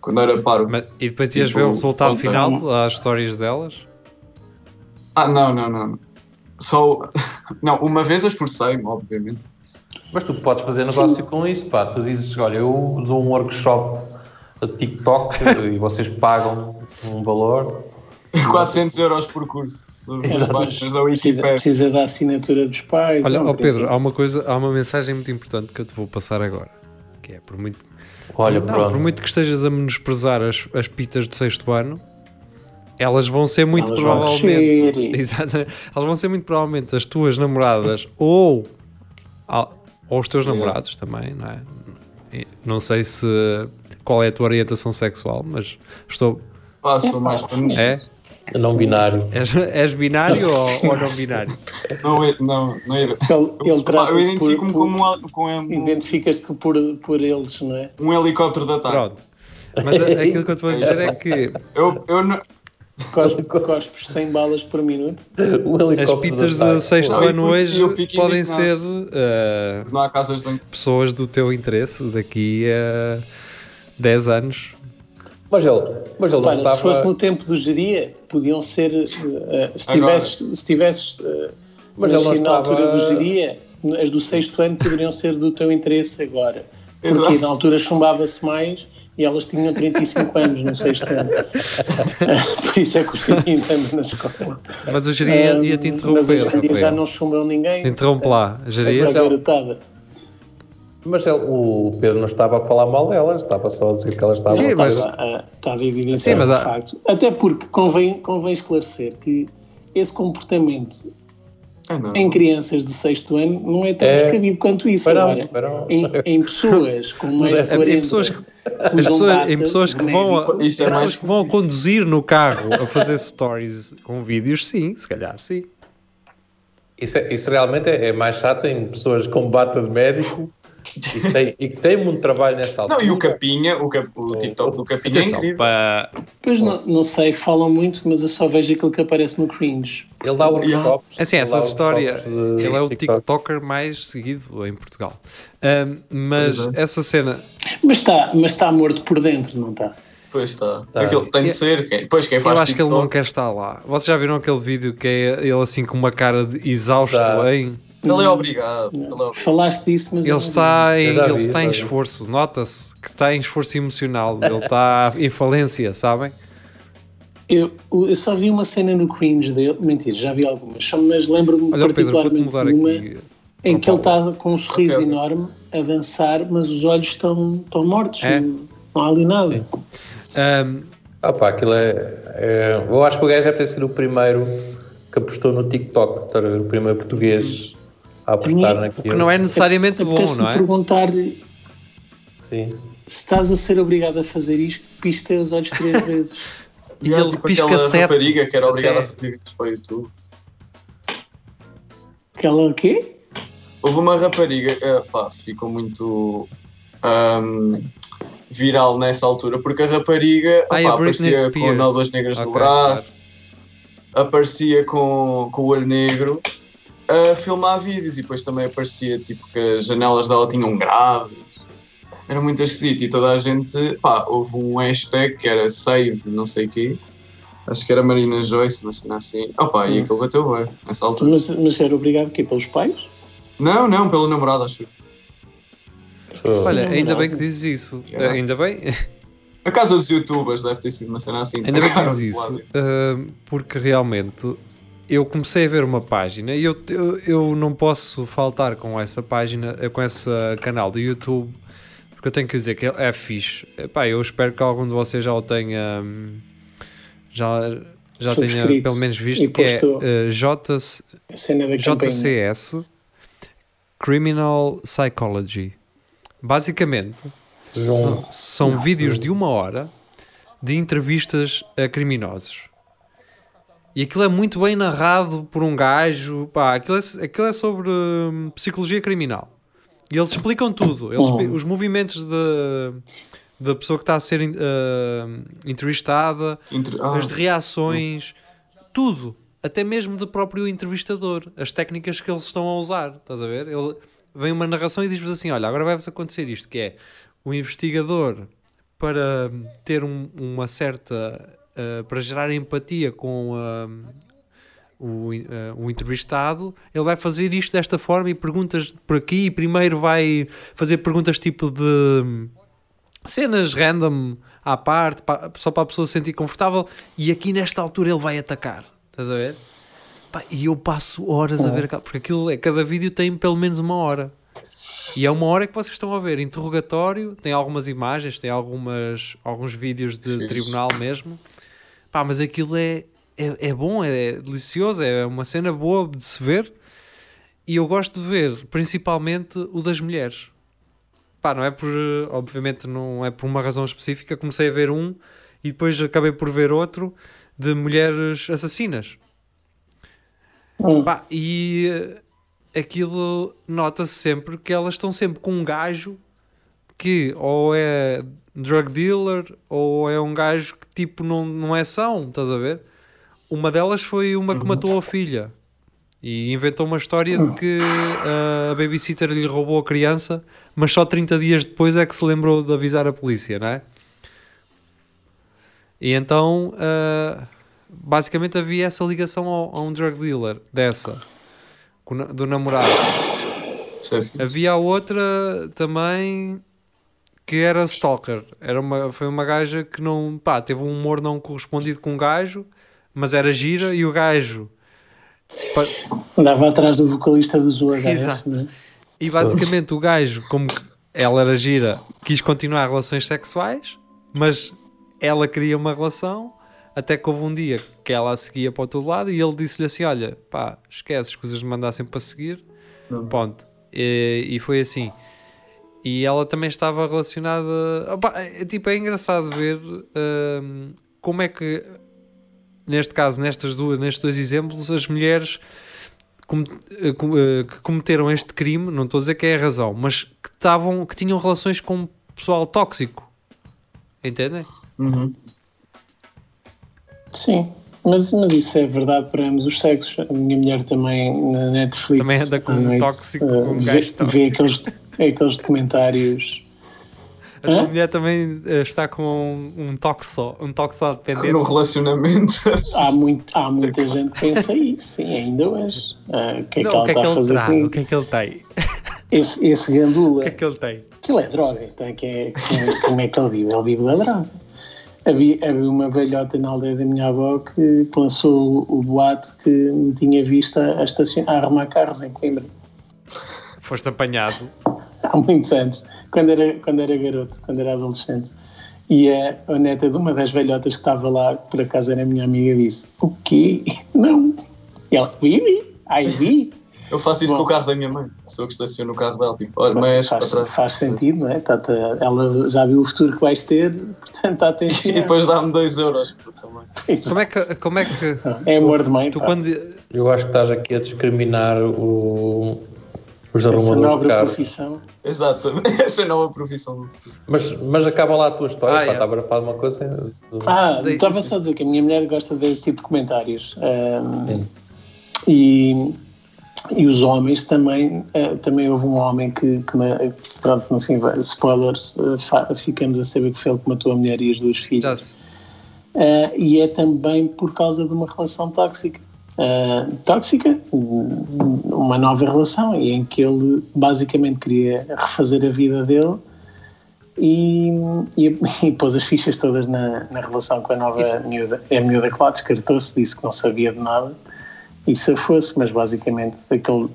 Quando era paro. Mas- e depois ias Tipo, ver o resultado ontem. final, as histórias delas. Ah, não, não, não. Só. Não, uma vez eu esforcei-me, obviamente. Mas tu podes fazer negócio com isso, pá. Tu dizes, olha, eu dou um workshop a TikTok e vocês pagam um valor. 400 euros por curso. Precisa, precisa da assinatura dos pais. Olha, ó Pedro, há uma coisa, há uma mensagem muito importante que eu te vou passar agora. Que é por muito, Olha, não, pronto. por muito que estejas a menosprezar as, as pitas do sexto ano, elas vão ser muito Elas vão provavelmente. crescer e- Exato, elas vão ser muito provavelmente as tuas namoradas ou, ou os teus namorados também, não é? Não sei se qual é a tua orientação sexual, mas estou. Passo mais para mim. É? Não binário. És, és binário ou, ou não binário? Não, é- não, não é. Ele, Eu, ele eu identifico-me como um, com um, Identificas-te por, por eles, não é? um helicóptero de ataque. Pronto. Mas aquilo que eu te vou dizer é que Eu, eu não. Cos- Cospes 100 balas por minuto. As pitas de do sexto Não, ano hoje eu fico podem ser eh, Não há casas de pessoas do teu interesse daqui a 10 anos. Mas ele, mas ele não Repara, estava. se fosse no tempo do geria, podiam ser. eh, se tivesses, se tivesses eh, Mas ele na altura estava- do geria, as do sexto ano poderiam ser do teu interesse agora. Porque Exato. na altura chumbava-se mais e elas tinham 35 anos no sexto ano. Por isso é que os anda na escola. Mas o Jeria Ah, ia-te Mas interromper. hoje em dia já não chumbam ninguém. Interrompe lá, Jeria. garotada. Mas ele- o Pedro não estava a falar mal delas, estava só a dizer que elas estavam Sim, a mas- Estava, a- estava a evidenciar Sim, mas o há- facto. Até porque convém, convém esclarecer que esse comportamento Ah, em crianças do sexto ano não é tão É. descabido quanto isso. Pois não. em, em pessoas com mais de Em 40 Em pessoas, que- pessoas, em pessoas que vão a, boné, Isso é mais pessoas que vão conduzir no carro a fazer stories com vídeos, sim, se calhar sim. Isso, é- isso realmente é, é mais chato em pessoas com bata de médico e que têm, e que têm muito trabalho nesta altura. Não, e o Capinha, o, cap, o TikTok do Capinha é incrível. para, Pois não, não sei, falam muito, mas eu só vejo aquilo que aparece no cringe. Ele dá workshops. assim, ele essa história, ele é o TikTok. TikToker mais seguido em Portugal. Ahm, mas é. essa cena, Mas está, mas está morto por dentro, não está? Pois está. Tá. Aquilo tem de ser. Quem, pois quem eu faz acho que ele TikTok- não quer estar lá. Vocês já viram aquele vídeo que é ele assim com uma cara de exausto Tá. em. Ele é obrigado. Ele é obrigado. Falaste disso, mas eu Ele não está em, Eu já ele vi, está em vi. esforço, nota-se que está em esforço emocional, ele está em falência, sabem? Eu, eu só vi uma cena no cringe dele, mentira, já vi algumas, mas lembro-me Pedro, particularmente mudar de uma aqui. Em que ele está com um sorriso Ok, ok. enorme a dançar, mas os olhos estão, estão mortos, É. não, não há ali nada. Ah pá, aquilo é, é- Eu acho que o gajo deve ter sido o primeiro que apostou no TikTok, o primeiro português a apostar Minha- naquilo. que não é necessariamente bom, Apetece-me não é? perguntar-lhe Sim. se estás a ser obrigado a fazer isto, pisca os olhos três vezes. E há, ele tipo pisca aquela sete rapariga que era obrigada a fazer vídeos para o YouTube. Aquela o quê? Houve uma rapariga, eh, pá, ficou muito ahm, viral nessa altura, porque a rapariga Ah, é opá, a aparecia com nódoas negras no Ok, braço, aparecia com, com o olho negro a filmar vídeos e depois também aparecia tipo que as janelas dela tinham grades. Era muito esquisito e toda a gente, pá, houve um hashtag que era save, não sei o quê. Acho que era Marina Joyce, uma cena assim. Opa, e aquilo bateu bem, nessa altura. Mas, mas era obrigado o quê? Pelos pais? Não, não, pelo namorado, acho. Olha, Sim, ainda bem que dizes isso. Yeah. Ainda bem, A casa dos youtubers deve ter sido uma cena assim. ainda bem que dizes isso. uh, porque realmente eu comecei a ver uma página e eu, eu, eu não posso faltar com essa página, eh, com esse canal do YouTube, porque eu tenho que dizer que é é fixe. Epá, eu espero que algum de vocês já o tenha. hum, Já, já tenha pelo menos visto que é uh, JC, campanha. JCS Criminal Psychology. Basicamente, são, são vídeos de uma hora de entrevistas a criminosos. E aquilo é muito bem narrado por um gajo. Pá, aquilo, é, aquilo é sobre hum, psicologia criminal. E eles explicam tudo. Eles. Os movimentos de- da pessoa que está a ser ah, entrevistada, Entre- ah, as reações, tudo, até mesmo do próprio entrevistador, as técnicas que eles estão a usar, estás a ver? Ele vem uma narração e diz-vos assim: olha, agora vai-vos acontecer isto, que é o investigador para ter um- uma certa uh, para gerar empatia com um, o, uh, o entrevistado, ele vai fazer isto desta forma e perguntas por aqui. e Primeiro vai fazer perguntas tipo de cenas random à parte, pa- só para a pessoa se sentir confortável. E aqui nesta altura ele vai atacar. Estás a ver? Pá, e eu passo horas a ver, aquela- porque aquilo é, cada vídeo tem pelo menos uma hora. E é uma hora que vocês estão a ver interrogatório, tem algumas imagens, tem algumas, alguns vídeos de tribunal mesmo. Pá, mas aquilo é, é, é bom, é delicioso, é uma cena boa de se ver. E eu gosto de ver, principalmente, o das mulheres. Pá, não é por, obviamente, não é por uma razão específica. Comecei a ver um e depois acabei por ver outro de mulheres assassinas. Hum. Pá, e eh, aquilo nota-se sempre que elas estão sempre com um gajo que ou é drug dealer ou é um gajo que tipo não, não é são, estás a ver? Uma delas foi uma que matou a filha e inventou uma história de que ah, a babysitter lhe roubou a criança, mas só 30 dias depois é que se lembrou de avisar a polícia, não é? E então, ah, basicamente havia essa ligação ao- a um drug dealer dessa, do namorado. Havia a outra também que era stalker. Era uma, foi uma gaja que não, pá, teve um humor não correspondido com um gajo, mas era gira e o gajo. pa- Andava atrás do vocalista dos UHF, Exato. né? E basicamente o gajo, como que ela era gira, quis continuar relações sexuais, mas ela queria uma relação. Até que houve um dia que ela a seguia para o outro lado e ele disse-lhe assim: Olha, pá, esquece, escusas de me mandar sempre para seguir. Uhum. Ponto. E, e foi assim. E ela também estava relacionada. Opa, é, tipo, é engraçado ver hum, como é que, neste caso, nestas duas, nestes dois exemplos, as mulheres com- eh, com- eh, que cometeram este crime, não estou a dizer que é a razão, mas que, estavam, que tinham relações com pessoal tóxico. Entendem? Uhum. Sim, mas, mas isso é verdade para ambos os sexos. A minha mulher também na Netflix. Também anda com um noite, tóxico, com um vê, gajo vê tóxico. aqueles, aqueles documentários. A tua Hã? mulher também eh, está com um, um toque só, um toque só dependente. No relacionamento. Há, muito, há muita gente que pensa isso, sim, ainda hoje. Ah, o que é Não, que ela o que é está a fazer O que é que ele tem? Esse, esse O gandula? que é que ele tem? Aquilo é droga, então que é, como, como é que ele vive? Ele vive da droga. Havia, havia uma velhota na aldeia da minha avó que, que lançou o, o boato que me tinha visto a, a, a arrumar carros em Coimbra. Foste apanhado. Há muitos anos, quando era, quando era garoto, quando era adolescente. E a, a neta de uma das velhotas que estava lá, que por acaso era minha amiga, disse: O quê? Não. E ela: Vi, vi, ai vi. Eu faço isso Bom. com o carro da minha mãe. Sou eu que estaciono o carro dela. Tipo, olha, mas para faz, trás. faz sentido, não é? Tá-te- ela já viu o futuro que vais ter, portanto está a ter E depois dá-me 2 euros. Como é que. Como é, que É amor de mãe. tu quando. Eu acho que estás aqui a discriminar o- os Essa arrumadores de carros. profissão. Exato. Essa é a nova profissão do futuro. Mas, mas acaba lá a tua história, Ah, pá, é. estava a falar de uma coisa. Ah, estava só a dizer que a minha mulher gosta de ver esse tipo de comentários. Sim. e, e os homens também. eh, também houve um homem que, que pronto, no fim, spoilers, eh, ficamos a saber que foi ele que matou a mulher e as duas filhas. Eh, e é também por causa de uma relação tóxica. uh, tóxica, uma nova relação, e em que ele basicamente queria refazer a vida dele e, e, e pôs as fichas todas na, na relação com a nova Isso. miúda. A miúda, claro, descartou-se, disse que não sabia de nada e se fosse, mas basicamente aquele,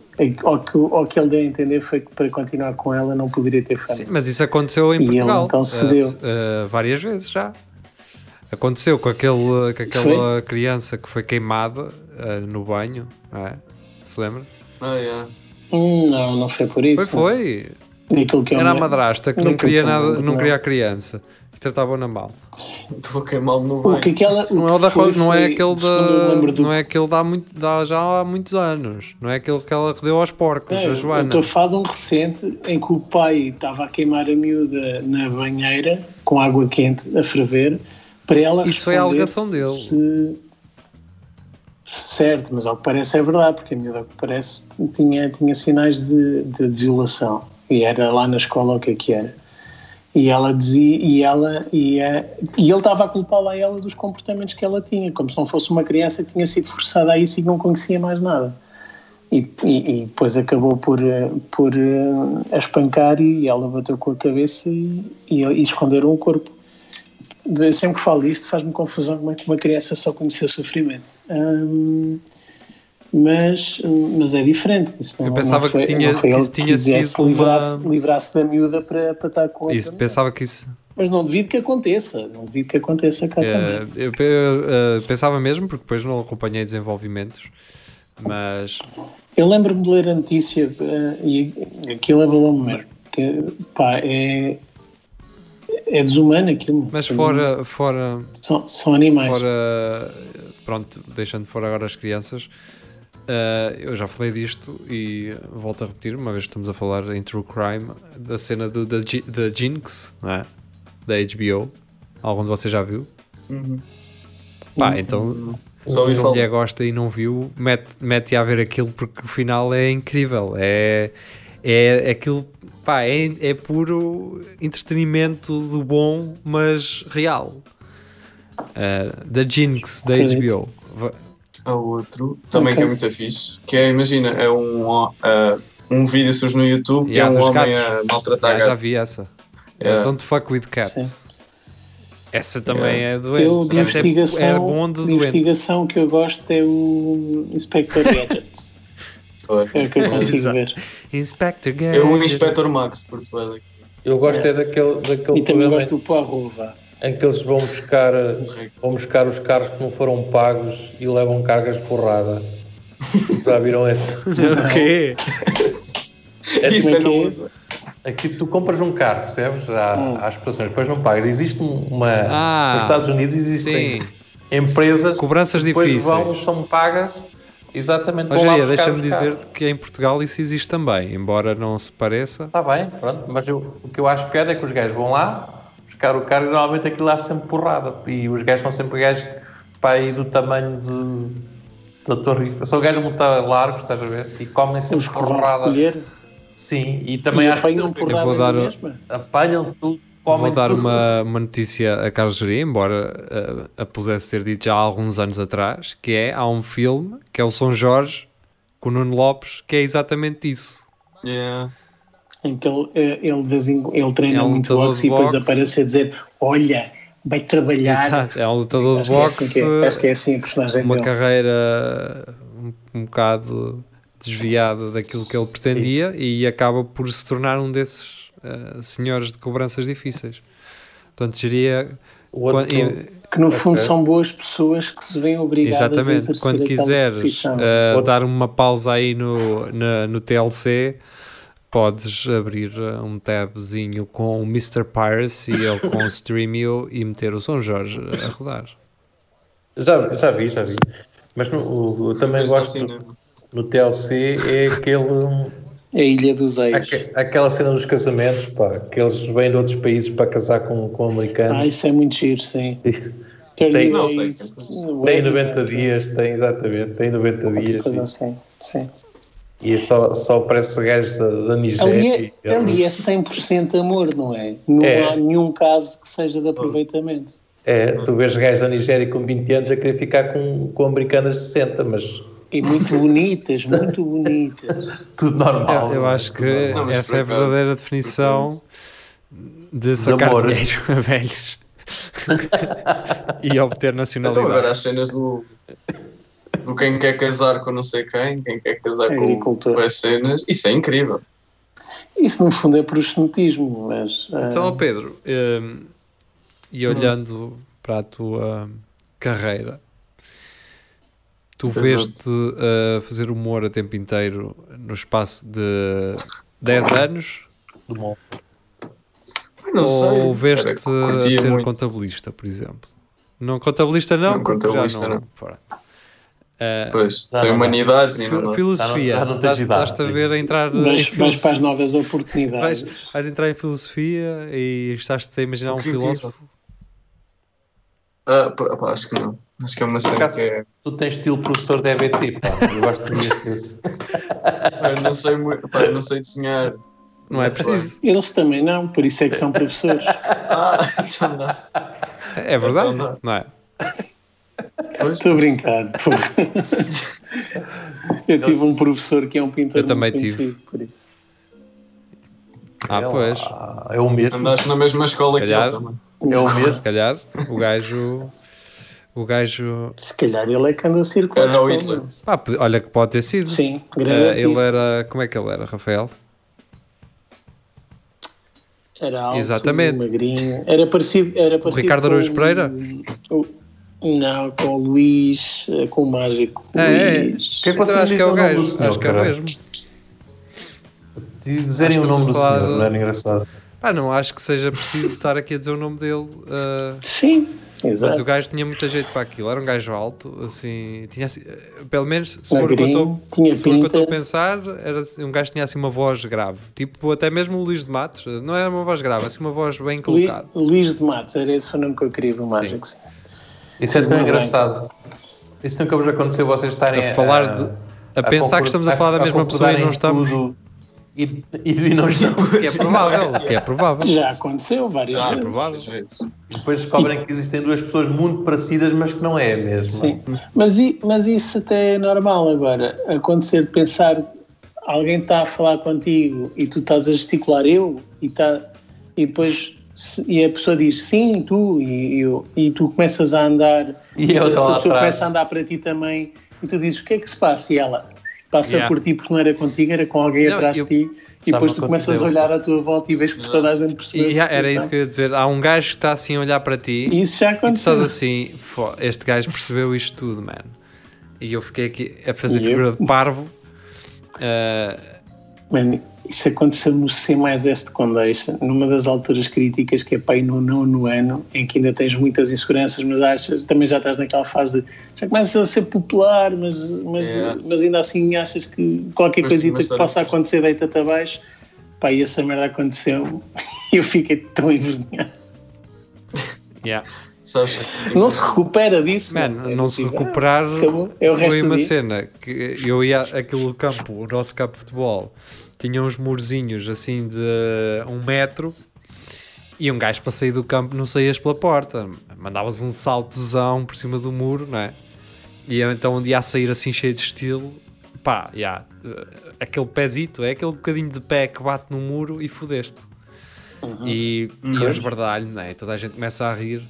o, que, o que ele deu a entender foi que para continuar com ela não poderia ter feito. Sim, mas isso aconteceu em e Portugal ele, então cedeu. Uh, uh, várias vezes já. Aconteceu com, aquele, com aquela foi? criança que foi queimada uh, no banho, não é? Se lembra? Ah, yeah. hum, não, não foi por isso. Foi, foi. Que Era a madrasta que não queria nada, não queria a criança e tratavam-na mal. Estou queimado no banho. O que aquela, não, é, da, foi, não é aquele da, do... não é aquele dá muito dá já há muitos anos. Não é aquele que ela deu aos porcos, é, a Joana. Eu estou a falar de um recente em que o pai estava a queimar a miúda na banheira com água quente a ferver para ela Isso foi a alegação dele. Se... Certo, mas ao que parece é verdade, porque a miúda, ao que parece, tinha, tinha sinais de, de, de violação. E era lá na escola o que é que era. E ela dizia, e ela, e, a, e ele estava a culpá-la a ela dos comportamentos que ela tinha, como se não fosse uma criança que tinha sido forçada a isso e não conhecia mais nada. E, e, e depois acabou por, por uh, a espancar e ela bateu com a cabeça e, e, e esconderam o corpo sempre que falo isto faz-me confusão como é que uma criança só conheceu sofrimento. Hum, mas, mas é diferente. Isso não, eu pensava não foi, que tinha, que isso tinha sido livrar-se uma... livrar da miúda para, para estar com isso, pensava que isso mas não devido que aconteça, não devido que aconteça cá é, também. Eu, eu, eu, pensava mesmo, porque depois não acompanhei desenvolvimentos, mas... Eu lembro-me de ler a notícia uh, e aquilo é me mesmo, que pá, é, é desumano aquilo. Mas fora, fora, são, são animais. Fora, pronto, deixando fora agora as crianças, uh, eu já falei disto e volto a repetir, uma vez que estamos a falar em True Crime, da cena do, da, da Jinx, não é? da HBO. Algum de vocês já viu? Uhum. Pá, uhum. então. Se a mulher gosta e não viu, mete, mete a ver aquilo porque o final é incrível. É, é aquilo pá, é, é puro entretenimento do bom, mas real. Uh, da Jinx, da HBO. Há outro, também okay. que é muito fixe, que é, imagina, é um, uh, um vídeo surge no YouTube que yeah, é um homem gatos. a maltratar yeah, gatos. Já vi essa. Yeah. Don't fuck with cats. Sim. Essa também yeah. é doente. Eu, de Essa é investigação, é bom de, de investigação que eu gosto é o Inspector Gadgets. É o que eu consigo ver. Inspector Gadget. É o Inspector Max, por tu Eu gosto é, é daquele, daquele E também gosto do Poirot, em que eles vão buscar, vão buscar os carros que não foram pagos e levam cargas de porrada. Já viram esse? O quê? É Isso é não Aqui tu compras um carro, percebes? Há, hum. prestações, depois não pagas. Existe uma. Ah, nos Estados Unidos existem sim. empresas Cobranças que depois difíceis. vão, são pagas Exatamente. Mas deixa-me dizer-te que em Portugal isso existe também, embora não se pareça. Está bem, pronto, mas eu, o que eu acho piada é que os gajos vão lá buscar o carro e normalmente aquilo lá sempre porrada. E os gajos são sempre gajos para aí do tamanho de, da torre. São gajos muito largos, estás a ver? E comem sempre porrada. Sim, e também e acho apanham que porrada vou dar, apanham tudo Vou dar uma, uma notícia a Carlos Geria, embora uh, a pusesse ter dito já há alguns anos atrás, que é, há um filme, que é o São Jorge, com o Nuno Lopes, que é exatamente isso. Yeah. Em que ele, eh, ele, ele treina é um muito boxe e depois aparece a dizer, olha, vai trabalhar. Exato, é um lutador de boxe. É assim é, acho que é assim a personagem Uma dele. carreira um, um bocado desviada daquilo que ele pretendia Sim. e acaba por se tornar um desses uh, senhores de cobranças difíceis. Portanto, diria. Quando, que no fundo okay. são boas pessoas que se veem obrigadas Exatamente. a exercer Quando quiseres uh, dar uma pausa aí no, no, no TLC, podes abrir eh, um tabzinho com o Mr. Piracy ou com o Streamio e meter o São Jorge a rodar. Já, já vi, já vi. Mas no, o, eu também gosto assim, no, no TLC é aquele a Ilha dos Ex. Aquela cena dos casamentos, pá, que eles vêm de outros países para casar com, com americanos. Ah, isso é muito giro, sim. tem, não, tem, tem 90 dias, tem exatamente, tem 90 dias. Assim, sim. E só, só parece gajos da, da Nigéria. Ali é, ali é 100% amor, não é? Não é. há nenhum caso que seja de aproveitamento. É, tu vês gajos da Nigéria com 20 anos a querer ficar com, com americanas de 60, mas E muito bonitas, muito bonitas. Tudo normal. Eu, eu acho que Não, essa é a verdadeira definição de sacar amor. dinheiro a velhos e obter Então nacionalidade. agora as cenas do, do quem quer casar com não sei quem, quem quer casar com, Agricultor. com as cenas, isso é incrível. Isso no fundo é proxenetismo, mas. ah, Então, ó Pedro, hum, e olhando para a tua carreira, tu Exato. veste a fazer humor a tempo inteiro no espaço de 10 anos Hum. Do mundo. Não ou sei. veste era- a ser muito. contabilista, por exemplo? Não, contabilista não, Não, contabilista já não. não. Ah, Pois, tem humanidades e não filosofia, Já não- já não estás-te a ver a entrar Vais, para as novas oportunidades. vais, vais entrar em filosofia e estás-te a imaginar um O que eu filósofo? Ah, pá, pá, acho que não. Acho que é uma cena que é. Tu tens estilo professor de EBT, pá. Eu gosto. Pá, eu não sei muito, pá, eu não sei desenhar. Não é preciso. Eles também não, por isso é que são professores. Ah, então não. É verdade, Então não. não é? Estou a brincar. pô. Eu tive um professor que é um pintor Eu também tive. por isso. Ah, É pois. lá, É o mesmo. andaste na mesma escola que calhar. ele também. É o mesmo. Se calhar o gajo. O gajo. Se calhar ele é que andou a circular. Era o Hitler. Ah, olha que pode ter sido. Sim, grande ele artista. era. Como é que ele era, Rafael? Era alto, Exatamente. magrinho. Era parecido, era parecido Ricardo com Araújo Pereira? o- não, com o Luís, eh, com o mágico. É, é. Luís. O que é que Então vocês acho que é o gajo. senhor, Acho que é o mesmo. De dizerem o nome do falar senhor, não era engraçado. Ah, não acho que seja preciso estar aqui a dizer o nome dele. ah, Sim, mas exato. o gajo tinha muita jeito para aquilo. Era um gajo alto, assim. Tinha, assim, eh, pelo menos, se for o que eu estou. a pensar, era um gajo que tinha assim uma voz grave. Tipo, até mesmo o Luís de Matos, não era uma voz grave, assim uma voz bem colocada. Luís de Matos, era esse o nome que eu queria do mágico. sim. Isso é tão engraçado. Isso nunca vos aconteceu vocês estarem A falar de- a pensar que estamos a falar da mesma pessoa e não estamos. Tudo, e, e, e não estamos. Que é provável, que é provável. Já aconteceu várias Já, é vezes. provável. às vezes. Depois descobrem que existem duas pessoas muito parecidas, mas que não é mesmo. Sim, mas, mas isso até é normal agora. Acontecer de pensar alguém está a falar contigo e tu estás a gesticular eu e, tá, e depois e a pessoa diz sim, tu, e, eu- e tu começas a andar E essa lá pessoa atrás. começa a andar para ti também e tu dizes o que é que se passa? E ela passa Yeah. por ti porque não era contigo, era com alguém Não, atrás eu- de ti e depois tu começas a aconteceu. olhar à tua volta e vês que toda a gente percebeu E, a ah, era isso que eu ia dizer. Há um gajo que está assim a olhar para ti E isso já e tu aconteceu. estás assim, "Fó, este gajo percebeu isto tudo, mano. E eu fiquei aqui a fazer E figura eu? de parvo. Mano, isso aconteceu no C mais S de Condeixa, numa das alturas críticas que é para ir no nono ano, em que ainda tens muitas inseguranças, mas achas, também já estás naquela fase de já começas a ser popular, mas, mas, Yeah. mas ainda assim achas que qualquer Mas- coisita mas que possa acontecer deita-te abaixo. Pá, e essa merda aconteceu e eu fiquei tão envergonhado. yeah. Não se recupera disso. É não se ah, recuperar acabou. É o foi uma dia. cena que eu ia aquele campo, o nosso campo de futebol, tinha uns murzinhos assim de um metro e um gajo para sair do campo não saías pela porta, mandavas um saltozão por cima do muro, não é? E eu então um dia a sair assim cheio de estilo, pá, já, aquele pezito, é aquele bocadinho de pé que bate no muro e fodeste. E, e eu esbardalho, não é? Toda a gente começa a rir.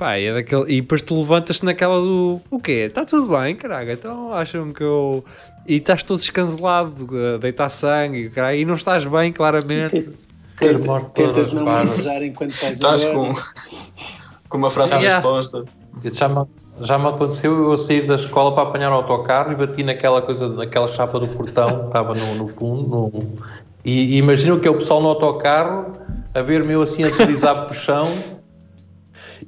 Pá, é daquele... E depois tu levantas-te naquela do o quê? Está tudo bem, caralho. Então acham que eu. E estás todo escancelado, a deitar sangue, caralho, e não estás bem, claramente. Ter morto Tentas não pá. manjar enquanto estás Estás com, com uma fratura Yeah. exposta. Isso já me, já me aconteceu eu sair da escola para apanhar o autocarro e bati naquela coisa, naquela chapa do portão que estava no, no fundo. no- e, e imagino que é o pessoal no autocarro a ver-me eu assim a deslizar por chão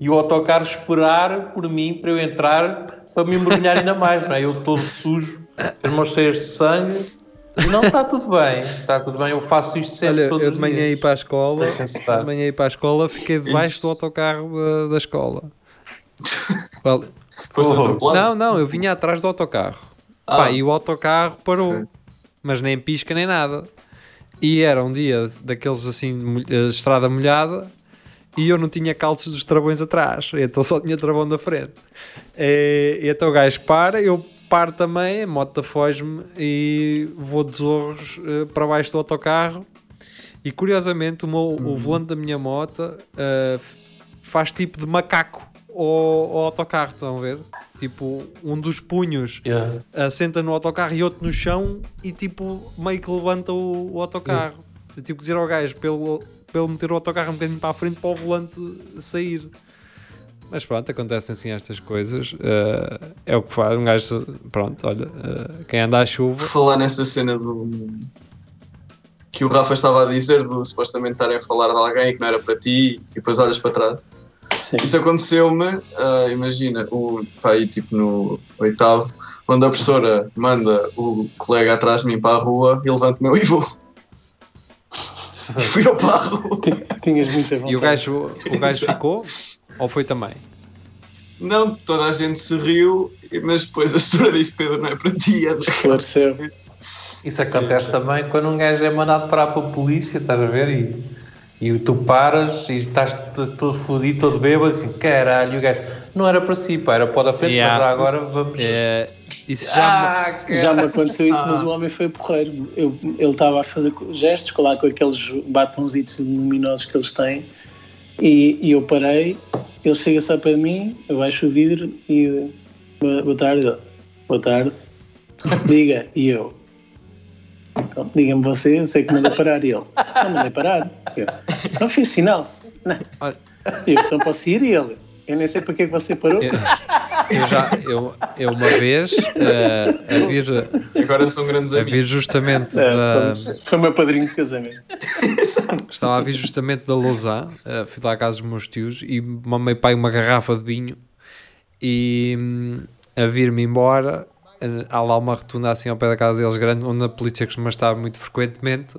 e o autocarro esperar por mim para eu entrar para me embrulhar ainda mais, não é? Eu todo sujo, as mãos cheias de sangue. E não, está tudo bem, está tudo bem, eu faço isto sempre Olha, todos eu de manhã ia para a escola, de manhã ia para a escola, fiquei debaixo do autocarro da, da escola. Well, Oh. não, não, eu vinha atrás do autocarro. Ah. Pá, e o autocarro parou, Ok. mas nem pisca nem nada. E era um dia daqueles assim, estrada molhada, e eu não tinha calças dos travões atrás, então só tinha travão na frente. E, e então o gajo para, eu paro também, a moto foge-me e vou de zorros eh, para baixo do autocarro. E curiosamente, o, meu, o volante da minha moto eh, faz tipo de macaco ao, ao autocarro. Estão a ver? Tipo, um dos punhos Yeah. assenta no autocarro e outro no chão e tipo meio que levanta o, o autocarro. É tipo dizer ao gajo pelo, pelo meter o autocarro um bocadinho para a frente para o volante sair. Mas pronto, acontecem assim estas coisas. eh, é o que faz. Um gajo, pronto, olha, eh, quem anda à chuva. Falar nessa cena do. que o Rafa estava a dizer, do supostamente estarem a falar de alguém que não era para ti e depois olhas para trás. Sim. Isso aconteceu-me, ah, imagina, o, pá, aí tipo no oitavo, onde a professora manda o colega atrás de mim para a rua e levanto-me e vou. Fui a rua. Ti- Tinhas muita vontade. E o gajo, o gajo ficou? Ou foi também? Não, toda a gente se riu, mas depois a senhora disse: Pedro, não é para ti, é Esclareceu. Isso acontece também quando um gajo é mandado parar para a polícia, estás a ver? E, e tu paras e estás todo fodido, todo bêbado, assim, caralho, o gajo, não era para si, pá, era para o da frente, Yeah. mas agora vamos. É, isso já me- Ah. Já me aconteceu isso, mas o homem foi porreiro. Eu, ele estava a fazer gestos, colar com aqueles batonzitos luminosos que eles têm, e, e eu parei. Ele chega só para mim, eu baixo o vidro e. Boa, tarde. Boa tarde. Diga. E eu. Então, diga-me você, eu sei que mandei parar. E ele. Não mandei parar. Eu, não fiz sinal. Não. Eu, então posso ir? E ele. Eu nem sei porque é que você parou. eu, eu já, eu, eu uma vez eh, a vir, Agora são grandes a amigos. vir justamente É, da, somos- foi o meu padrinho de casamento. Estava a vir justamente da Lausanne, eh, fui lá à casa dos meus tios e mamei pai uma garrafa de vinho e hum, a vir-me embora, eh, há lá uma rotunda assim ao pé da casa deles grande, onde a polícia costuma estar muito frequentemente,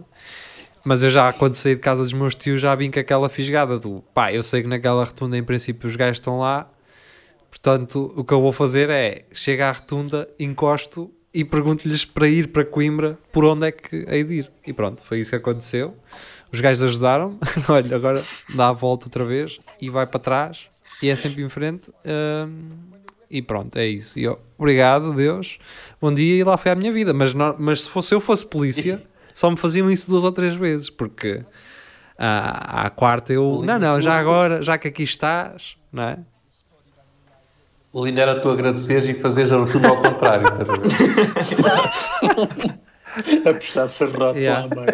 mas eu já quando saí de casa dos meus tios já vim com aquela fisgada do pá, eu sei que naquela rotunda em princípio os gajos estão lá, portanto o que eu vou fazer é, chego à rotunda, encosto e pergunto-lhes para ir para Coimbra por onde é que hei de ir. E pronto, foi isso que aconteceu. Os gajos ajudaram olha, agora dá a volta outra vez e vai para trás e é sempre em frente. hum, e pronto, é isso. E eu, obrigado, Deus. Bom dia e lá foi a minha vida. Mas, não- mas se fosse eu fosse polícia, só me faziam isso duas ou três vezes, porque à, à quarta eu, não, não, já agora, já que aqui estás, não é? O lindo era tu agradeceres e fazeres a tudo ao contrário, estás a ver? a puxar serrote Yeah. lá, mano.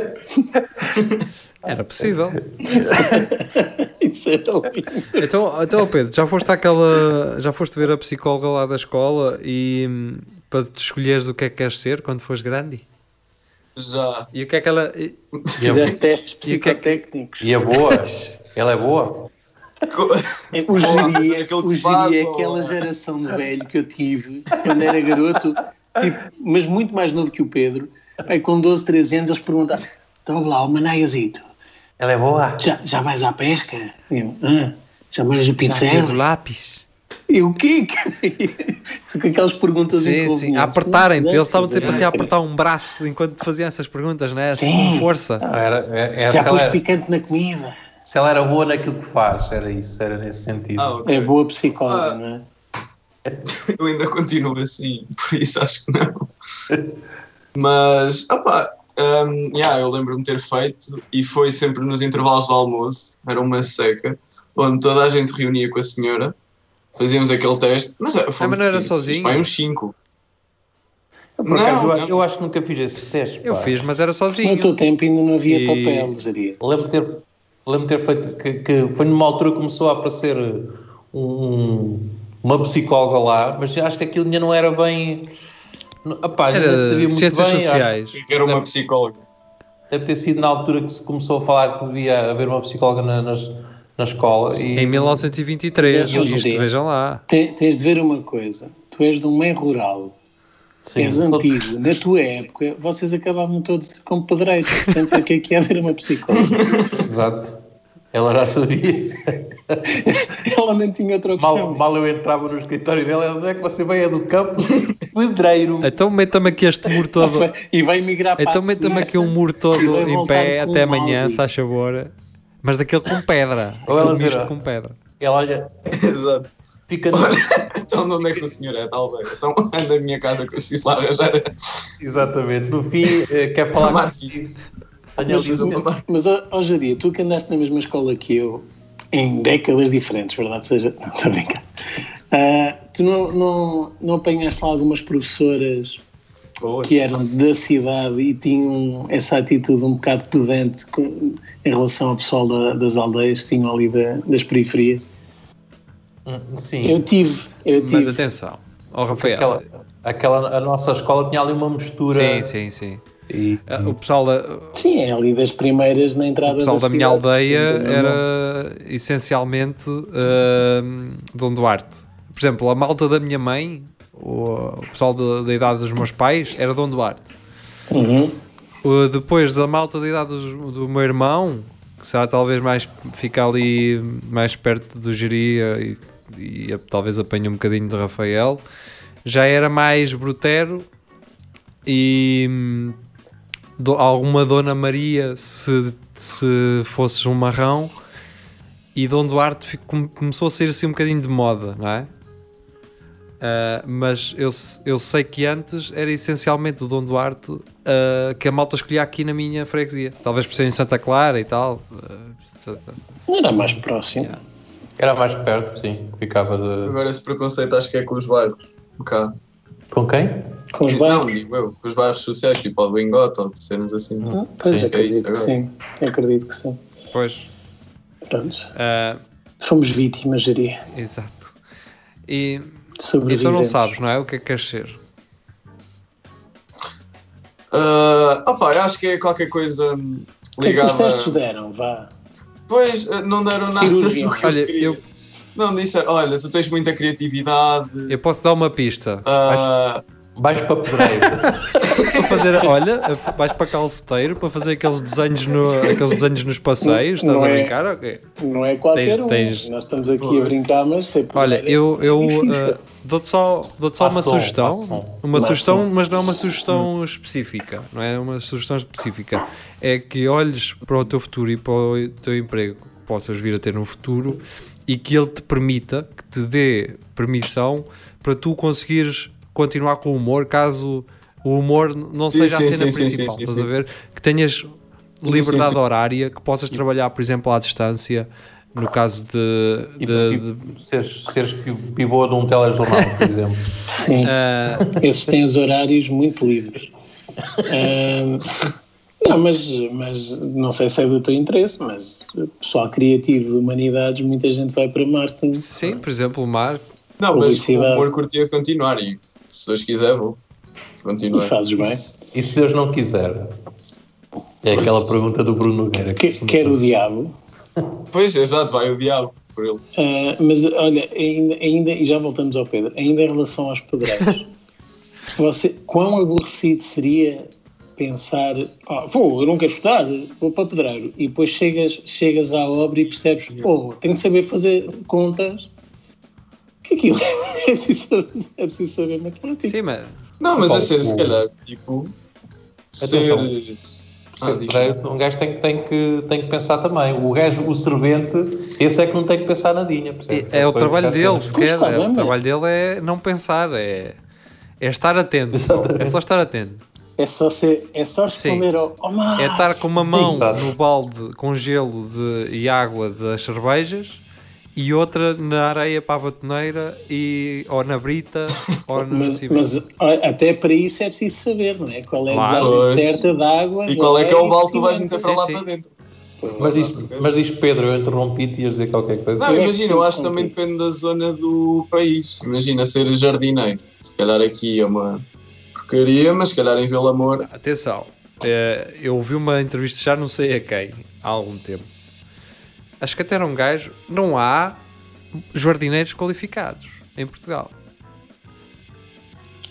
Era possível. Isso era lindo. Então, então Pedro, já foste àquela. Já foste ver a psicóloga lá da escola e hum, para te escolheres o que é que queres ser quando fores grande? Já. E o que é que ela. Fizeste testes E o que é que- psicotécnicos. e a boa? Ela é boa? O Jiri é, o faz, é ou- aquela geração de velho que eu tive quando era garoto, tipo, mas muito mais novo que o Pedro. Pai, com 12, 13 anos, eles perguntavam: Então lá, o Manaiazito, Ela é boa? já, já vais à pesca? Eu, ah, já molhas o Já pincel? o lápis. E o quê? São com aquelas perguntas Sim, sim. A apertarem-te. Não, Eles estavam sempre assim a apertar um braço enquanto te faziam essas perguntas, não é? Assim, Sim. com força. Não, era, é, é, Já ela era, picante na comida. Se ela era boa naquilo que faz, era isso, era nesse sentido. Ah, ok. É boa psicóloga, Ah. não é? Eu ainda continuo assim, por isso acho que não. Mas, opá, um, yeah, eu lembro-me de ter feito e foi sempre nos intervalos do almoço, era uma seca, onde toda a gente reunia com a senhora, fazíamos aquele teste, mas, é, fomos mas não era sozinho? Vai uns 5. Eu, por acaso, Não, eu, não. eu acho que nunca fiz esse teste. Eu pá. fiz, mas era No sozinho. teu tempo ainda não havia E- papel, diria. Lembro de ter, lembro de ter feito que, que foi numa altura que começou a aparecer um- uma psicóloga lá, mas acho que aquilo ainda não era bem. Opá, Era não sabia muito ciências bem. sociais. que era uma deve- psicóloga. Deve ter sido na altura que se começou a falar que devia haver uma psicóloga na, nas- na escola. E, Em 1923. Eu Isto, vejam lá. Te- Tens de ver uma coisa. Tu és de um meio rural, sim, és sou- antigo. Na tua época, vocês acabavam todos como pedreiros. Portanto, aqui é que ia haver uma psicóloga. Exato. Ela já sabia. Ela não tinha outra opção. Mal, mal eu entrava no escritório dela, ela, não é que você veio é do campo? Pedreiro. Então meta-me aqui este muro todo. E vai migrar para Então meta-me aqui um muro todo em pé com até amanhã, Audi. se favor. Mas daquele com pedra. Ou ela dirá. com pedra. Ela olha, Exato. Fica no... Então de onde é que o senhor é? Talvez. Então anda à minha casa que eu preciso lá arranjar. Exatamente. No fim, eh, quer falar consigo. Mas Mas, ó ó, Jaria, tu que andaste na mesma escola que eu, em décadas diferentes, verdade? Seja, não estou a brincar. Ah, tu não, não, não apanhaste lá algumas professoras Boa. que eram da cidade e tinham essa atitude um bocado pedante com- em relação ao pessoal da- das aldeias que vinham ali da- das periferias? Hum, Sim. Eu tive, eu Mas tive. atenção, ó Rafael. Aquela, aquela, a nossa escola tinha ali uma mistura. Sim, sim, sim. E, O pessoal da, Sim, é ali das primeiras na entrada o pessoal da da minha cidade. aldeia era essencialmente ahm, Dom Duarte. Por exemplo, a malta da minha mãe, o, o pessoal da, da idade dos meus pais, era Dom Duarte. Uhum. O- depois da malta da idade dos- do, meu irmão, que será talvez mais fica ali mais perto do Geria e, e talvez apanhe um bocadinho de Rafael, já era mais Brutero e hum, do- alguma Dona Maria se, se fosses um marrão e Dom Duarte começou a ser assim um bocadinho de moda, não é? Ah, mas eu, eu sei que antes era essencialmente o Dom Duarte ah, que a malta escolhia aqui na minha freguesia. Talvez por ser em Santa Clara e tal. ah, Era mais próximo. Yeah. Era mais perto, sim. Ficava de. Agora esse preconceito acho que é com os bairros. Um bocado. Com quem? Com os Não, bancos. digo eu, com os bairros sociais, tipo ao do ou de cenas assim. Ah, Pois que é isso acredito que agora. sim. Acredito que sim. Pois. Pronto. ah, Fomos vítimas, diria. exato. E, Sobrevivemos. então não sabes, não é? O que é que queres ser? Ah, opa, acho que é qualquer coisa hum, O que é que os ligada. testes deram? Vá. Pois, ah, não deram nada Cirurgia. do que eu Olha, queria. eu, Não, disseram, olha, tu tens muita criatividade. eu posso dar uma pista. ah, Vais para Pedreiro. Fazer, olha, vais para calceteiro para fazer aqueles desenhos, no, aqueles desenhos nos passeios. Estás Não a é- brincar? Ok. Não é qualquer Tens- um. tens- Nós estamos aqui a brincar, mas sempre. Olha, eu, eu Difícil. uh, dou-te só, dou só uma Maçom, sugestão, uma Maçom. sugestão, mas não é uma sugestão específica, não é uma sugestão específica. É que olhes para o teu futuro e para o teu emprego que possas vir a ter no futuro e que ele te permita, que te dê permissão para tu conseguires continuar com o humor, caso o humor não seja sim, a cena sim, principal, sim, sim, estás a ver? Que tenhas liberdade sim. horária, que possas trabalhar, por exemplo, à distância, no caso de- de- e de seres, seres pi- pivô de um telejornal, por exemplo. Sim, Ah, esses têm os horários muito livres. Ahm, não, mas, mas não sei se é do teu interesse, mas pessoal criativo de humanidades, muita gente vai para marketing. sim, por exemplo, o Marco. não, mas o humor curtia de continuar e se Deus quiser vou E continuar. fazes bem. E se Deus não quiser? É aquela pergunta do Bruno Nogueira. Que, quer o diabo. Pois, exato, vai o diabo por ele. Ah, mas olha, ainda, ainda, e já voltamos ao Pedro, ainda em relação aos pedreiros, você, quão aborrecido seria pensar, ah, vou, eu não quero estudar, vou para pedreiro, e depois chegas, chegas à obra e percebes, oh, tenho que saber fazer contas, que aquilo é preciso, saber- é preciso saber matemática. Sim, mas Não, mas a ser, se O- calhar, tipo, ser. Ah, Ser um gajo tem, tem, que, tem que pensar também. O gajo, o servente, esse é que não tem que pensar nadinha. percebes? é, o só trabalho dele, sequer. é, o mas- trabalho dele é não pensar, é, é estar atento. Exatamente. É só estar atento. É só, ser, é só responder ao, ao É estar com uma mão Exato. no balde com gelo de, e água das cervejas e outra na areia para a batoneira e, ou na brita ou no Mas, mas até para isso é preciso saber, não é? Qual é a Claro. dosagem certa da água. E qual é que é o balde que tu vais meter para lá Sim, para dentro? Mas diz, mas diz Pedro, eu interrompi-te e ias dizer qualquer coisa. Não, imagina, eu acho que também depende da zona do país. Imagina ser jardineiro. Se calhar aqui é uma porcaria, mas se calhar em Vila Amor. Atenção, eh, eu ouvi uma entrevista, já não sei a quem, há algum tempo. Acho que até era um gajo. Não há jardineiros qualificados em Portugal.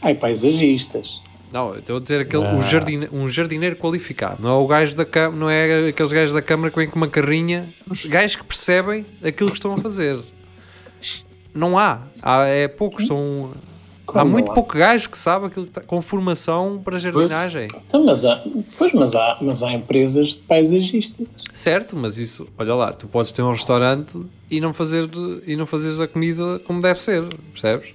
Ai, paisagistas. Não, eu estou a dizer aquele, Ah. o jardine- um jardineiro qualificado. Não é o gajo da Câmara, não é aqueles gajos da Câmara que vêm com uma carrinha. Gajos que percebem aquilo que estão a fazer. Não há. há é poucos, são. Há Calma muito pouco gajo que sabe aquilo que tá- com formação para jardinagem. Então, mas, há, pois, mas, há, mas há empresas de paisagistas. Certo, mas isso, olha lá, tu podes ter um restaurante e não fazer e não fazeres a comida como deve ser, percebes?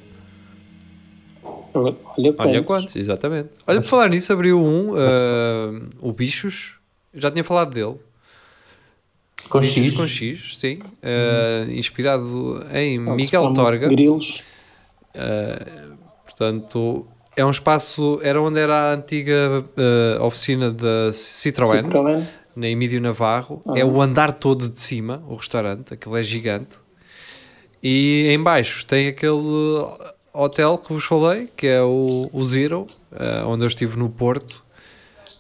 Olha, Olha quantos. quantos, exatamente. Olha, por falar nisso, abriu um, ah, o Bichos, já tinha falado dele. Com Bichos X. com X, sim. ah, inspirado em se Miguel Torga. Grilos. Uh, portanto, é um espaço, era onde era a antiga uh, oficina da Citroën, Citroën. na Emílio Navarro. É o andar todo de cima, o restaurante, aquilo é gigante. E em baixo tem aquele hotel que vos falei, que é o, o Zero, uh, onde eu estive no Porto.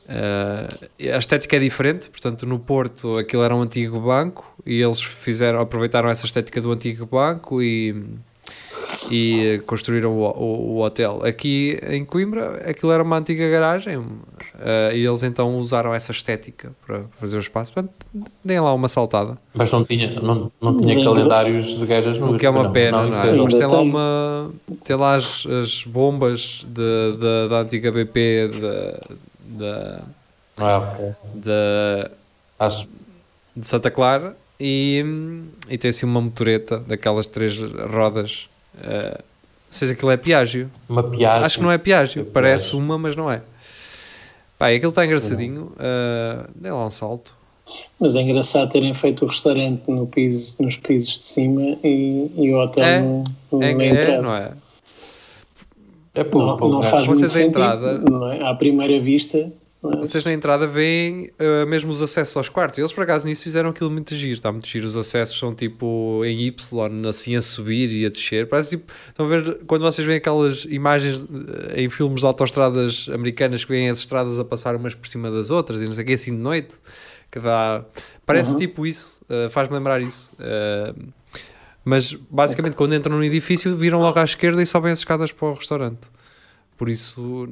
Uh, a estética é diferente, portanto, no Porto aquilo era um antigo banco e eles fizeram, aproveitaram essa estética do antigo banco e e construíram o, o- o hotel. Aqui em Coimbra, aquilo era uma antiga garagem eh, e eles então usaram essa estética para fazer o espaço. Portanto, deem lá uma saltada. Mas não tinha, não, não tinha Sim. calendários de gajas nuas. O que é uma não. pena, não, isso é? Ainda Mas tem lá, uma, tem lá as, as bombas de, de- da antiga BP da, da, Ah, ok. da- Acho, de Santa Clara e, e tem assim uma motoreta daquelas três rodas. Ou seja, aquilo é Piaggio. uma piada. Acho que não é Piaggio, É parece uma, mas não é. Pá, e aquilo está engraçadinho. Uh, dê lá um salto. Mas é engraçado terem feito o restaurante no piso, nos pisos de cima e, e o hotel É, no, no, É, é, não é? É pouco, Não, pouco, não é. faz Vocês muito a sentido, entrada- não é? À primeira vista, é? Vocês na entrada veem uh, mesmo os acessos aos quartos. Eles por acaso nisso fizeram aquilo muito giro. Está muito giro. Os acessos são tipo em Y, assim a subir e a descer. Parece tipo. Estão a ver quando vocês veem aquelas imagens uh, em filmes de autoestradas americanas que veem as estradas a passar umas por cima das outras e não sei o que assim de noite. Que dá. Parece Uhum. tipo isso. uh, Faz-me lembrar isso. Uh, mas basicamente quando entram no edifício viram logo à esquerda e sobem as escadas para o restaurante. Por isso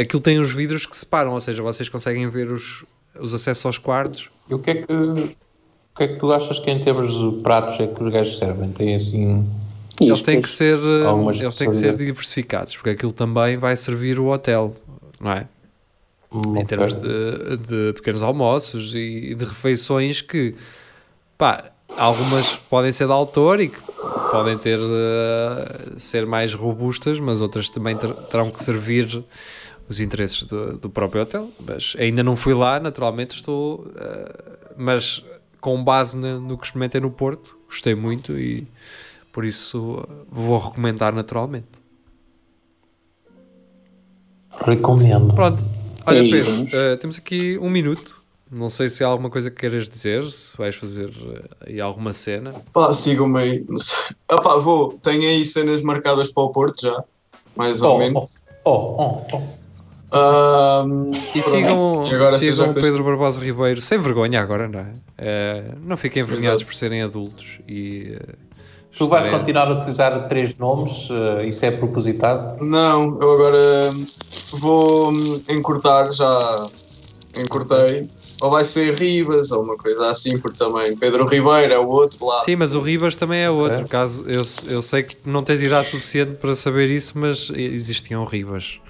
aquilo tem os vidros que separam, ou seja, vocês conseguem ver os, os acessos aos quartos. E o que é que o que é que tu achas que em termos de pratos é que os gajos servem? Tem assim. Eles têm que ser, eh, eles têm que ser diversificados, porque aquilo também vai servir o hotel, não é? hum, Em termos de, de pequenos almoços e de refeições que, pá, algumas podem ser de autor e que podem ter eh, ser mais robustas, mas outras também ter- terão que servir os interesses do, do próprio hotel. Mas ainda não fui lá, naturalmente estou, eh, mas com base na- no que experimentei no Porto, gostei muito e por isso eh, vou recomendar naturalmente. Recomendo. Pronto, olha É Pedro, eh, temos aqui um minuto. Não sei se há alguma coisa que queiras dizer, se vais fazer aí alguma cena. Pá, sigam-me aí. Vou. Tenho aí cenas marcadas para o Porto já. Mais ou Oh, menos. oh, oh, oh, oh. Ahm, E sigam, agora sigam o Pedro Barbosa Ribeiro, sem vergonha agora, não é? Eh, não fiquem envergonhados por serem adultos e. eh, Tu vais continuar a utilizar três nomes? eh, isso é propositado? Não, eu agora vou hum, encurtar, já encurtei. Ou vai ser Ribas ou uma coisa assim, porque também Pedro Ribeiro é o outro lado. Sim, mas o Ribas também é outro. É? Caso, eu, eu sei que não tens idade suficiente para saber isso, mas existiam Ribas.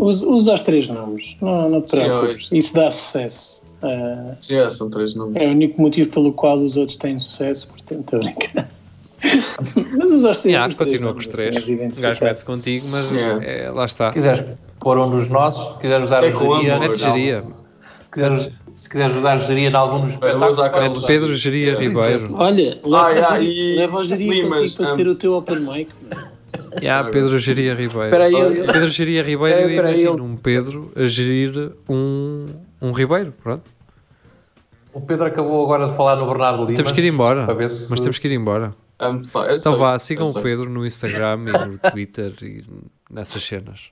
Usa, usa os três nomes, não, não te Sim, preocupes. Isso dá sucesso. Ah, Sim, é, são três nomes. é o único motivo pelo qual os outros têm sucesso, portanto, estou a brincar. Mas usa os três, Yeah, continua com os assim, três. és O gajo mete-se contigo, mas Yeah. é, lá está. Se quiseres pôr um dos nossos, se quiseres usar É geria, amor, geria. se quiseres, se quiseres usar geria em algum dos espetáculos, Pedro Geria Ribeiro. Olha, leva, Ah, yeah, e- leva o geria Limas, contigo para um, ser o teu open mic. mano. Yeah, Pedro Geria Ribeiro. Pedro Geria Ribeiro, É, eu imagino um Pedro a gerir um, um Ribeiro. Pronto. o Pedro acabou agora de falar no Bernardo Lima. Temos que ir embora. Para ver se- Mas temos que ir embora. É Então vá, sigam o Pedro no Instagram e no Twitter e nessas cenas.